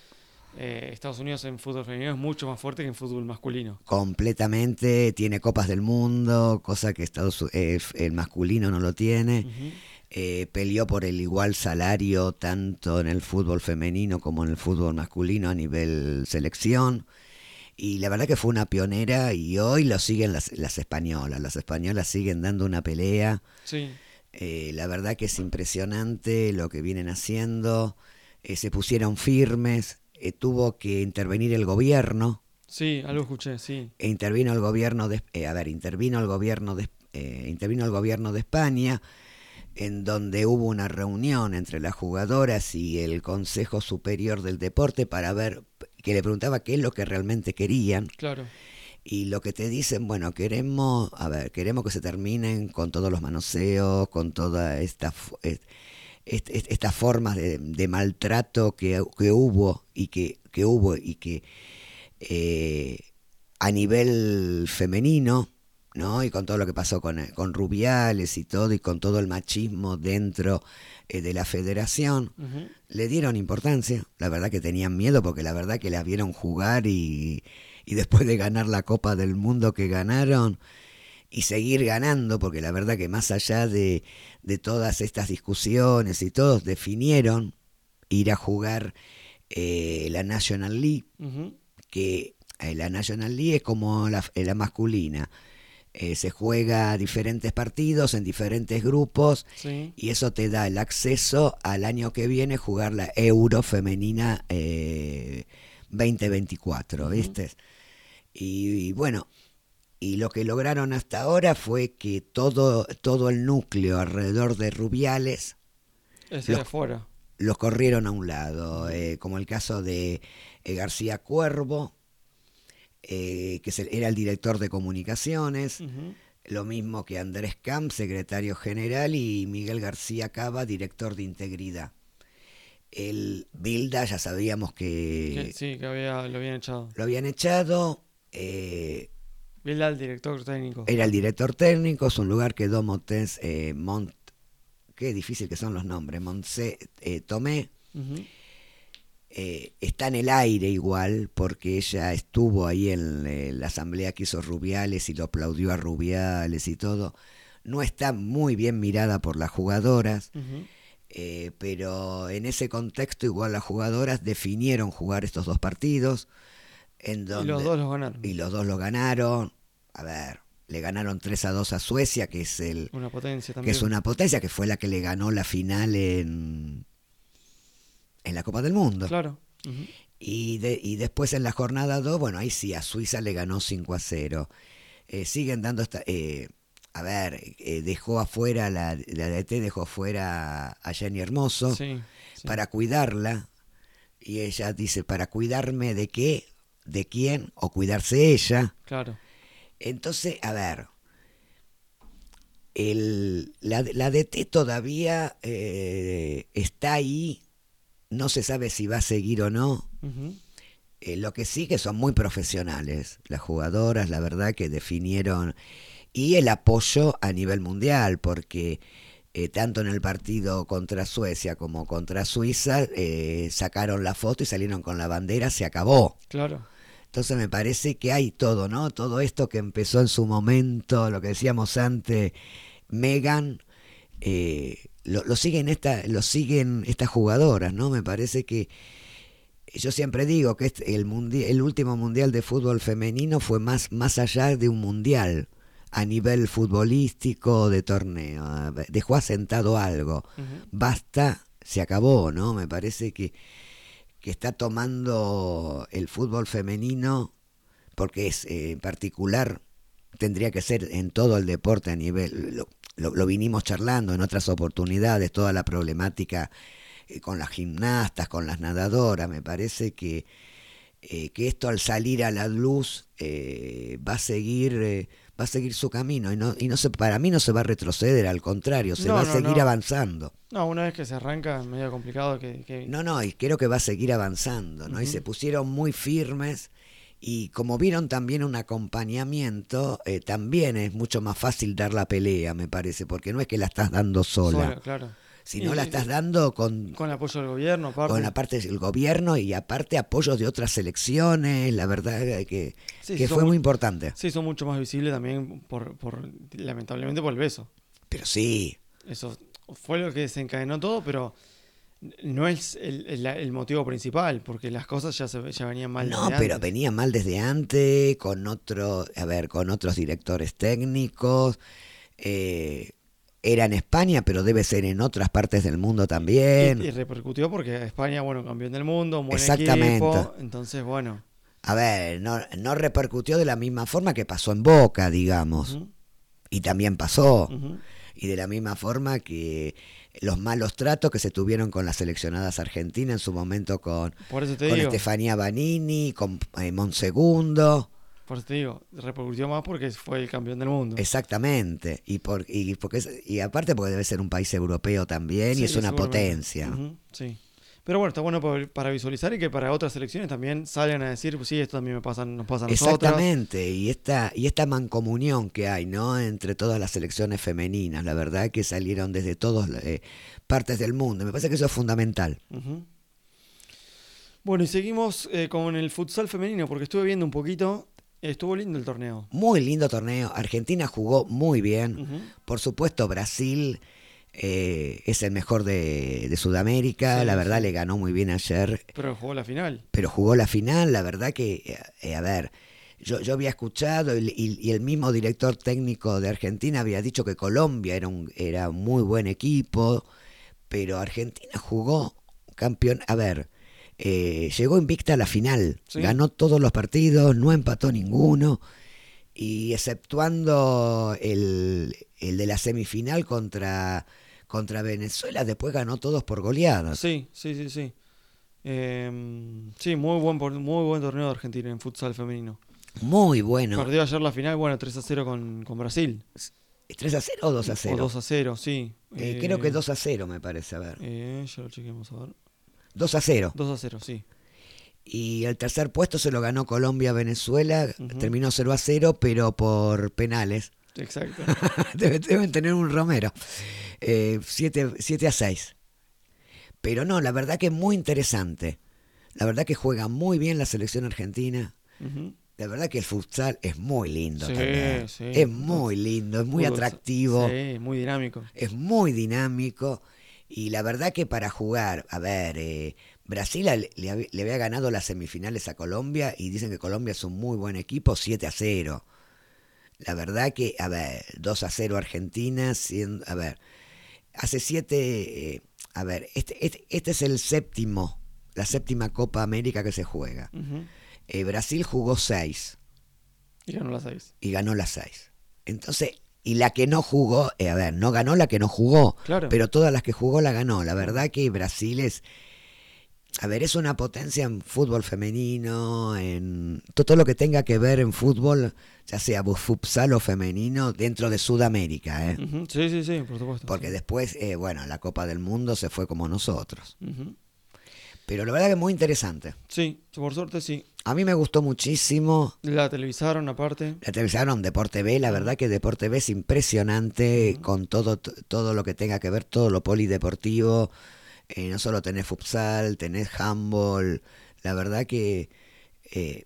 eh, Estados Unidos en fútbol femenino es mucho más fuerte que en fútbol masculino. Completamente, tiene copas del mundo, cosa que Estados, eh, el masculino no lo tiene. Eh, peleó por el igual salario tanto en el fútbol femenino como en el fútbol masculino a nivel selección. Y la verdad que fue una pionera y hoy lo siguen las, las españolas. Las españolas siguen dando una pelea. Sí, Eh, la verdad que es impresionante lo que vienen haciendo. Se pusieron firmes. Eh, tuvo que intervenir el gobierno. sí, algo escuché, sí. E intervino el gobierno de eh, a ver intervino el gobierno de eh, intervino el gobierno de España en donde hubo una reunión entre las jugadoras y el Consejo Superior del Deporte para ver que le preguntaba qué es lo que realmente querían Claro, y lo que te dicen, bueno, queremos, a ver, queremos que se terminen con todos los manoseos, con toda esta est- est- est- estas formas de, de maltrato que, que hubo y que, que hubo y que eh, a nivel femenino, ¿no? Y con todo lo que pasó con, con Rubiales y todo, y con todo el machismo dentro eh, de la federación, le dieron importancia. La verdad que tenían miedo porque la verdad que la vieron jugar y, y después de ganar la Copa del Mundo que ganaron y seguir ganando, porque la verdad que más allá de, de todas estas discusiones y todos definieron ir a jugar eh, la National League, que eh, la National League es como la, eh, la masculina. Eh, se juega diferentes partidos en diferentes grupos Sí. y eso te da el acceso al año que viene jugar la Euro Femenina eh, 2024, ¿viste? Y, y bueno, y lo que lograron hasta ahora fue que todo, todo el núcleo alrededor de Rubiales Ese Los- afuera. los corrieron a un lado, eh, como el caso de eh, García Cuervo, eh, que era el director de comunicaciones, lo mismo que Andrés Camp, secretario general, y Miguel García Cava, director de integridad. El Bilda ya sabíamos que Que- sí, que había, lo habían echado. lo habían echado, eh, Vilda, el director técnico. era el director técnico, es un lugar que Domotens, eh, Mont, qué difícil que son los nombres, Montse eh, Tomé, eh, está en el aire igual, porque ella estuvo ahí en eh, la asamblea que hizo Rubiales y lo aplaudió a Rubiales y todo. No está muy bien mirada por las jugadoras, eh, pero en ese contexto igual las jugadoras definieron jugar estos dos partidos. En Y los dos los ganaron. y los dos lo ganaron. A ver, le ganaron 3 a 2 a Suecia, que es el Una potencia que es una potencia, que fue la que le ganó la final en, en la Copa del Mundo. Claro. Y, de- y después en la jornada 2, bueno, ahí sí, a Suiza le ganó 5 a 0. Eh, siguen dando esta... eh, a ver, eh, dejó afuera, la, la DT dejó afuera a Jenny Hermoso Sí. sí. para cuidarla. Y ella dice, ¿para cuidarme de qué? ¿De quién? ¿O cuidarse ella? Claro. Entonces, a ver, el, la, la DT todavía eh, está ahí, no se sabe si va a seguir o no. Eh, lo que sí que son muy profesionales, las jugadoras, la verdad que definieron, y el apoyo a nivel mundial, porque eh, tanto en el partido contra Suecia como contra Suiza eh, sacaron la foto y salieron con la bandera, se acabó. Claro. Entonces me parece que hay todo, ¿no? Todo esto que empezó en su momento, lo que decíamos antes, Megan, eh, lo, lo siguen esta, lo siguen estas jugadoras, ¿no? Me parece que yo siempre digo que este- el el último mundial de fútbol femenino fue más, más allá de un mundial a nivel futbolístico de torneo. Dejó asentado algo. Basta, se acabó, ¿no? Me parece que que está tomando el fútbol femenino, porque es eh, en particular, tendría que ser en todo el deporte a nivel, lo, lo- vinimos charlando en otras oportunidades, toda la problemática eh, con las gimnastas, con las nadadoras, me parece que, eh, que esto al salir a la luz va a seguir... va a seguir su camino y no y no se para mí no se va a retroceder al contrario se No, va a seguir avanzando No, una vez que se arranca es medio complicado que... que- no, no, y creo que va a seguir avanzando, ¿no? Y se pusieron muy firmes y como vieron también un acompañamiento, eh, también es mucho más fácil dar la pelea, me parece, porque no es que la estás dando sola, sola, claro. Sino Y- la estás dando con, Con el apoyo del gobierno, aparte. con aparte del gobierno y aparte apoyos de otras elecciones, la verdad que, Sí, que sí, son fue mu- muy importante. Se hizo mucho más visible también por, por lamentablemente por el beso. Pero sí, Eso fue lo que desencadenó todo, pero no es el, el- el motivo principal, porque las cosas ya, se, ya venían mal. No, desde pero antes. venía mal desde antes, con otro, a ver, con otros directores técnicos. eh, era en España, pero debe ser en otras partes del mundo también. Y, y repercutió porque España, bueno, campeón del mundo, un buen Exactamente. equipo. Entonces, bueno. A ver, no, no repercutió de la misma forma que pasó en Boca, digamos. Y también pasó. Y de la misma forma que los malos tratos que se tuvieron con las seleccionadas argentinas en su momento con. Estefanía Banini, con eh, Monsegundo. Por eso te digo, repercutió más porque fue el campeón del mundo. Exactamente. Y, por, y, porque y aparte porque debe ser un país europeo también Sí, y es una potencia. Sí. Pero bueno, está bueno para, visualizar y que para otras selecciones también salgan a decir, pues sí, esto también me pasa, nos pasa a nosotros. Exactamente, y esta, y esta mancomunión que hay, ¿no? Entre todas las selecciones femeninas, la verdad que salieron desde todas partes del mundo. Me parece que eso es fundamental. Bueno, y seguimos eh, con el futsal femenino, porque estuve viendo un poquito. Estuvo lindo el torneo. Muy lindo torneo. Argentina jugó muy bien. Por supuesto, Brasil eh, es el mejor de, de Sudamérica, Sí, la verdad sí. le ganó muy bien ayer, Pero jugó la final. pero jugó la final, la verdad que, eh, a ver, yo, yo había escuchado y, y- y el mismo director técnico de Argentina había dicho que Colombia era un, era un muy buen equipo, pero Argentina jugó campeón, a ver, eh, llegó invicta a la final, Sí. ganó todos los partidos, no empató ninguno, y exceptuando el, el de la semifinal contra, contra Venezuela, después ganó todos por goleadas. Sí, sí, sí, sí. Em, sí, muy buen, muy buen torneo de Argentina en futsal femenino. Muy bueno. Perdió ayer la final, bueno, 3 a 0 con, con Brasil. ¿3 a 0 o 2 a 0? O 2 a 0, sí. Eh, Eh, creo que 2 a 0 me parece, a ver. Eh, ya lo chequemos, a ver. 2 a 0. 2 a 0, sí. Y el tercer puesto se lo ganó Colombia-Venezuela. Ujú. Terminó 0 a 0, pero por penales. Exacto. Debe- Deben tener un Romero. 7 a 6. Pero no, la verdad que es muy interesante. La verdad que juega muy bien la selección argentina. Ujú. La verdad que el futsal es muy lindo Sí, también. sí. Es muy lindo, es muy atractivo. Sí, muy dinámico. es muy dinámico y la verdad que para jugar, a ver, eh, Brasil le, le había ganado las semifinales a Colombia y dicen que Colombia es un muy buen equipo, 7 a 0. La verdad que, a ver, 2 a 0 Argentina, siendo, a ver, hace 7, a ver, este, este, este es el séptimo, la séptima Copa América que se juega. Ujú. Eh, Brasil jugó 6 Y ganó las 6. y ganó las 6. Entonces, y la que no jugó, eh, a ver, no ganó la que no jugó, Claro. pero todas las que jugó la ganó. La verdad que Brasil es, a ver, es una potencia en fútbol femenino, en todo lo que tenga que ver en fútbol, ya sea futsal o femenino, dentro de Sudamérica, ¿eh? Sí, sí, sí, por supuesto. Porque después, eh, bueno, la Copa del Mundo se fue como nosotros. Pero la verdad que es muy interesante. Sí, por suerte sí. A mí me gustó muchísimo. La televisaron aparte. La televisaron Deporte B, la verdad que Deporte B es impresionante con todo, todo lo que tenga que ver, todo lo polideportivo. Eh, no solo tenés futsal, tenés handball. La verdad que eh,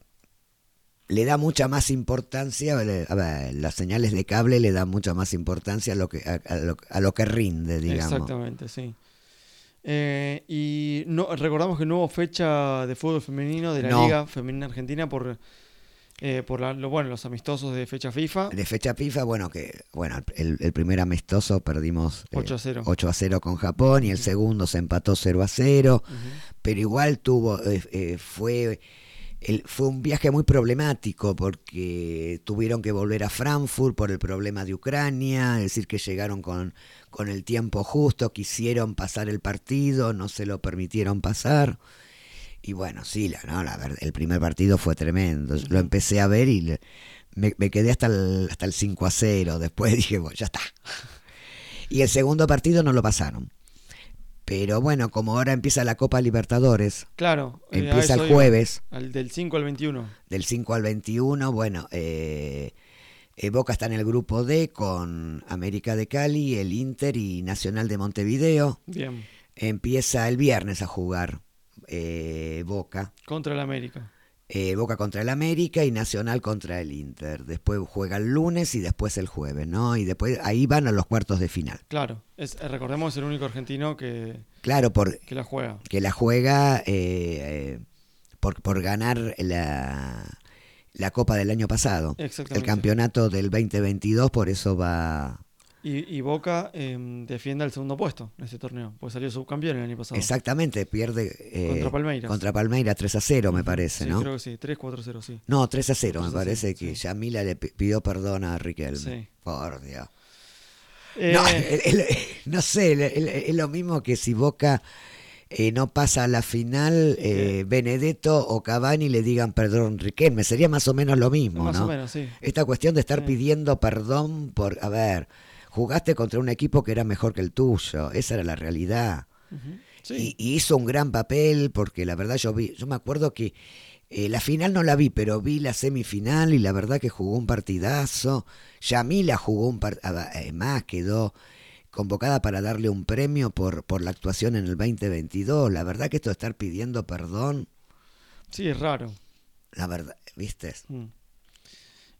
le da mucha más importancia, a ver, las señales de cable le dan mucha más importancia a lo que, a, a lo, a lo que rinde, digamos. Exactamente, sí. Eh, y no, recordamos que no hubo fecha de fútbol femenino de la No. Liga Femenina Argentina por, eh, por la- lo, bueno, los amistosos de fecha FIFA. De fecha FIFA, bueno, que bueno, el, el primer amistoso perdimos eh, 8 a 0. 8 a 0 con Japón y el segundo se empató 0 a 0. Ujú. pero igual tuvo eh, eh, fue el- fue un viaje muy problemático porque tuvieron que volver a Frankfurt por el problema de Ucrania, es decir, que llegaron con, con el tiempo justo, quisieron pasar el partido, no se lo permitieron pasar. Y bueno, sí, la, no, la verdad, el primer partido fue tremendo. Lo empecé a ver y le- me, me quedé hasta el, hasta el 5 a 0. Después dije, bueno, ya está. Y el segundo partido no lo pasaron. Pero bueno, como ahora empieza la Copa Libertadores, Claro. eh, empieza el jueves, Al del 5 al 21. del 5 al 21, bueno, eh, eh, Boca está en el grupo D con América de Cali, el Inter y Nacional de Montevideo. Bien. Empieza el viernes a jugar eh, Boca. Contra el América. Eh, Boca contra el América y Nacional contra el Inter. Después juega el lunes y después el jueves, ¿no? Y después ahí van a los cuartos de final. Claro. Es, eh, recordemos es el único argentino que, Claro, por, que la juega. que la juega eh, eh, por, por ganar la, la Copa del año pasado. Exactamente. El campeonato del 2022, por eso va... Y, y Boca em, defiende el segundo puesto en ese torneo, pues salió subcampeón el año pasado. Exactamente, pierde... eh, Contra Palmeiras. Contra Palmeiras 3 a 0, me parece, sí, ¿no? creo que sí, 3-4-0, sí. No, 3 a 0, me 3 a parece 0, que sí. Yamila le pi- pidió perdón a Riquelme. Sí. Por Dios. Eh, No, el- el- no sé, es lo mismo que si Boca eh, no pasa a la final, eh, Benedetto o Cavani le digan perdón Riquelme, sería más o menos lo mismo, más ¿no? o menos, sí. Esta cuestión de estar pidiendo perdón por, a ver, jugaste contra un equipo que era mejor que el tuyo, esa era la realidad. Sí. Y, y hizo un gran papel porque la verdad yo vi, yo me acuerdo que eh, la final no la vi, pero vi la semifinal y la verdad que jugó un partidazo. Yamila jugó un partidazo, más quedó convocada para darle un premio por, por la actuación en el 2022. La verdad que esto de estar pidiendo perdón, Sí, es raro. la verdad, ¿viste? Mm.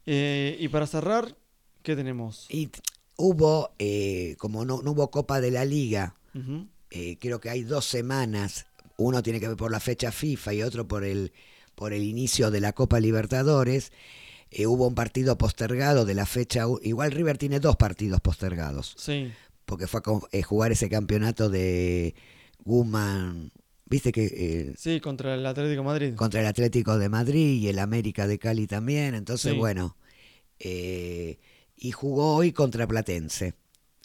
Eh, y para cerrar, ¿qué tenemos? Y hubo, eh, como no, no hubo Copa de la Liga, eh, creo que hay dos semanas, uno tiene que ver por la fecha FIFA y otro por el, por el inicio de la Copa Libertadores, eh, hubo un partido postergado de la fecha, igual River tiene dos partidos postergados, Sí, porque fue a jugar ese campeonato de Guman, viste que... eh, sí, contra el Atlético de Madrid. contra el Atlético de Madrid y el América de Cali también. Entonces, Sí. bueno, eh, y jugó hoy contra Platense.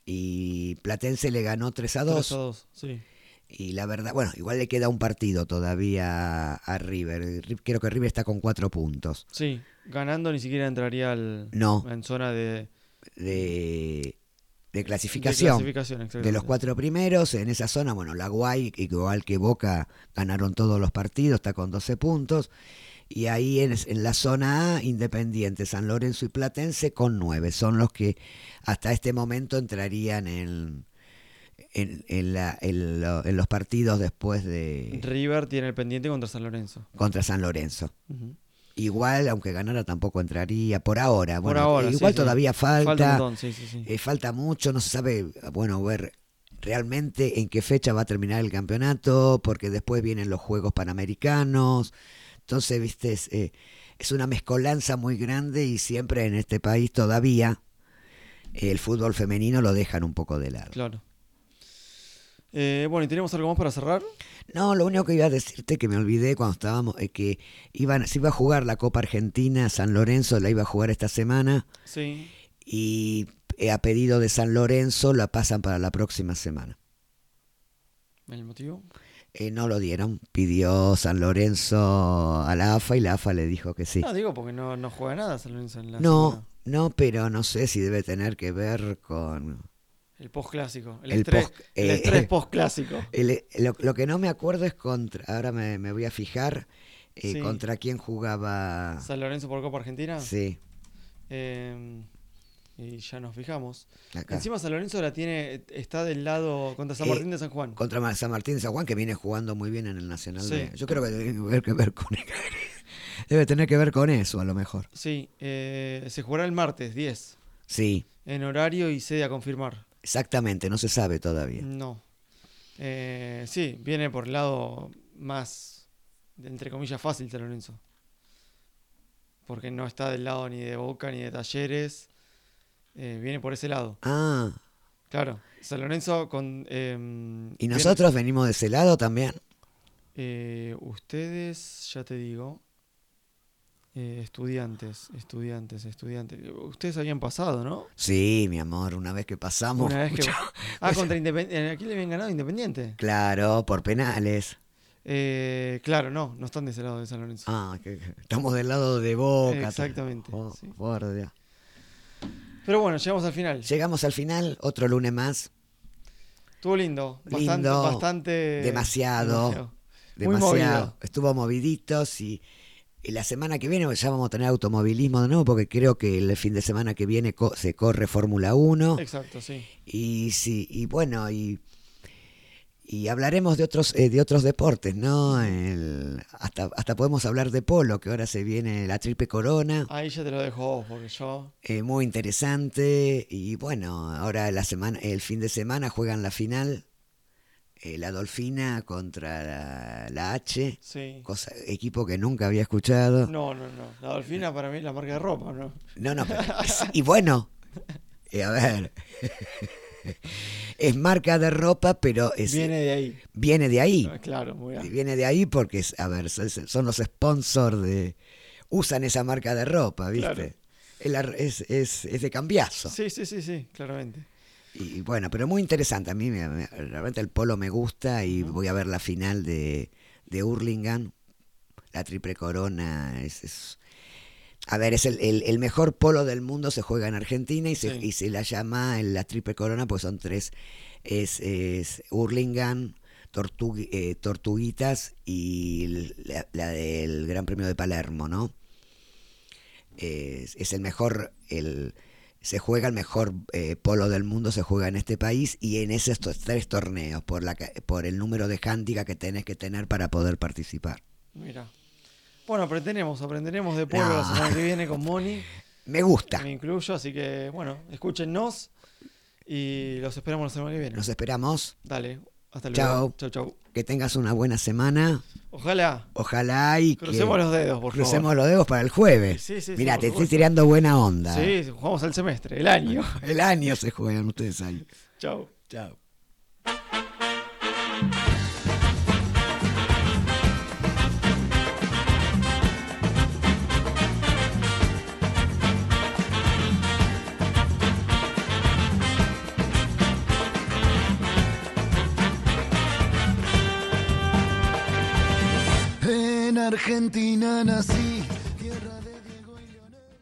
Y Platense le ganó 3 a 2. 3 a 2, sí. Y la verdad, bueno, igual le queda un partido todavía a River. Ri- Creo que River está con 4 puntos Sí, ganando ni siquiera entraría al, No. en zona de, de, de de clasificación. clasificación, De los cuatro primeros, en esa zona, bueno, la Guay, igual que Boca, ganaron todos los partidos, está con 12 puntos. Y ahí en, en la zona A, Independiente, San Lorenzo y Platense con 9. Son los que hasta este momento entrarían en, en, en la- en lo- los partidos después de River tiene el pendiente contra San Lorenzo. contra San Lorenzo. Igual, aunque ganara, tampoco entraría por ahora. Por Bueno, ahora, sí, igual sí. todavía falta. Falta un montón, sí, sí, sí. Eh, falta mucho, no se sabe, bueno, ver realmente en qué fecha va a terminar el campeonato, porque después vienen los Juegos Panamericanos. Entonces, viste, es, eh, es una mezcolanza muy grande y siempre en este país todavía eh, el fútbol femenino lo dejan un poco de lado. Claro. Eh, bueno, ¿y tenemos algo más para cerrar? No, lo único que iba a decirte que me olvidé cuando estábamos, es que iban, se iba a jugar la Copa Argentina, San Lorenzo la iba a jugar esta semana Sí. y eh, a pedido de San Lorenzo la pasan para la próxima semana. ¿El motivo? Eh, no lo dieron. Pidió San Lorenzo a la AFA y la AFA le dijo que sí. No, digo porque no, no juega nada San Lorenzo en la No, semana. no, pero no sé si debe tener que ver con... El post-clásico. El, El estrés, post- el eh, estrés post-clásico. el- lo, lo que no me acuerdo es contra... Ahora me, me voy a fijar eh, Sí. contra quién jugaba... San Lorenzo por Copa Argentina. Sí, Eh, y ya nos fijamos. acá. Encima San Lorenzo la tiene, está del lado contra San Eh, Martín de San Juan. Contra San Martín de San Juan, que viene jugando muy bien en el Nacional. Sí. B. Yo creo que debe tener que ver con... debe tener que ver con eso, a lo mejor. Sí, eh, se jugará el martes 10, Sí, en horario y sede a confirmar. exactamente, no se sabe todavía. No. Eh, sí, viene por el lado más, de- entre comillas, fácil San Lorenzo. Porque no está del lado ni de Boca ni de Talleres. Eh, viene por ese lado. Ah, Claro, San Lorenzo con... em, ¿y viene- nosotros venimos de ese lado también? Eh, ustedes, ya te digo, eh, estudiantes, estudiantes, estudiantes. Ustedes habían pasado, ¿no? Sí, mi amor, una vez que pasamos. Una vez que... Ah, contra Independiente. Aquí le habían ganado Independiente. Claro, por penales. Eh, claro, no, no están de ese lado de San Lorenzo. Ah, que estamos del lado de Boca. Exactamente, Oh, sí. por Dios. Pero bueno, llegamos al final. Llegamos al final, otro lunes más. Estuvo lindo. Bastante, Lindo, bastante. demasiado. Demasiado. movido. Estuvo moviditos y, y la semana que viene ya vamos a tener automovilismo de nuevo porque creo que el fin de semana que viene co- se corre Fórmula 1. Exacto, sí. Y sí, y bueno, y, y hablaremos de otros, eh, de otros deportes, ¿no? El- hasta, hasta podemos hablar de polo, que ahora se viene la triple corona. Ahí ya te lo dejo vos, porque yo. eh, muy interesante. Y bueno, ahora la semana, el fin de semana juegan la final. eh, la Dolfina contra la, la H, Sí. cosa, equipo que nunca había escuchado. No, no, no. La Dolfina para mí es la marca de ropa, ¿no? No, no, pero- y bueno, eh, a ver, es marca de ropa, pero es, Viene de ahí. viene de ahí. Ah, Claro, muy bien. Viene de ahí porque, a ver, son, los sponsors de... Usan esa marca de ropa, ¿viste? Claro. Es, es, es- de cambiazo. Sí, sí, sí, sí, claramente. Y bueno, pero muy interesante. A mí me- me- realmente el polo me gusta y voy a ver la final de, de Hurlingham. La triple corona es... es- a ver, es el, el- el mejor polo del mundo, se juega en Argentina y se, Sí. y se la llama la triple corona, pues son tres. Es, es Hurlingham, eh, Tortuguitas y la, la del Gran Premio de Palermo, ¿no? Es, es el mejor, el, se juega el mejor eh, polo del mundo, se juega en este país y en esos tres torneos, por, la, por el número de handicap que tenés que tener para poder participar. Mira. Bueno, aprenderemos, aprenderemos de pueblo la semana que viene con Moni. Me gusta. Me incluyo, así que bueno, escúchennos y los esperamos la semana que viene. Nos esperamos. Dale, hasta luego. Chao. Chau, chau. Que tengas una buena semana. Ojalá. Ojalá y que Crucemos los dedos, por crucemos favor. los dedos para el jueves. Sí, sí, sí, Mira, por te estoy tirando buena onda. Sí, jugamos el semestre, el año. El año se juegan ustedes ahí. Chao. Chao. Argentina nací.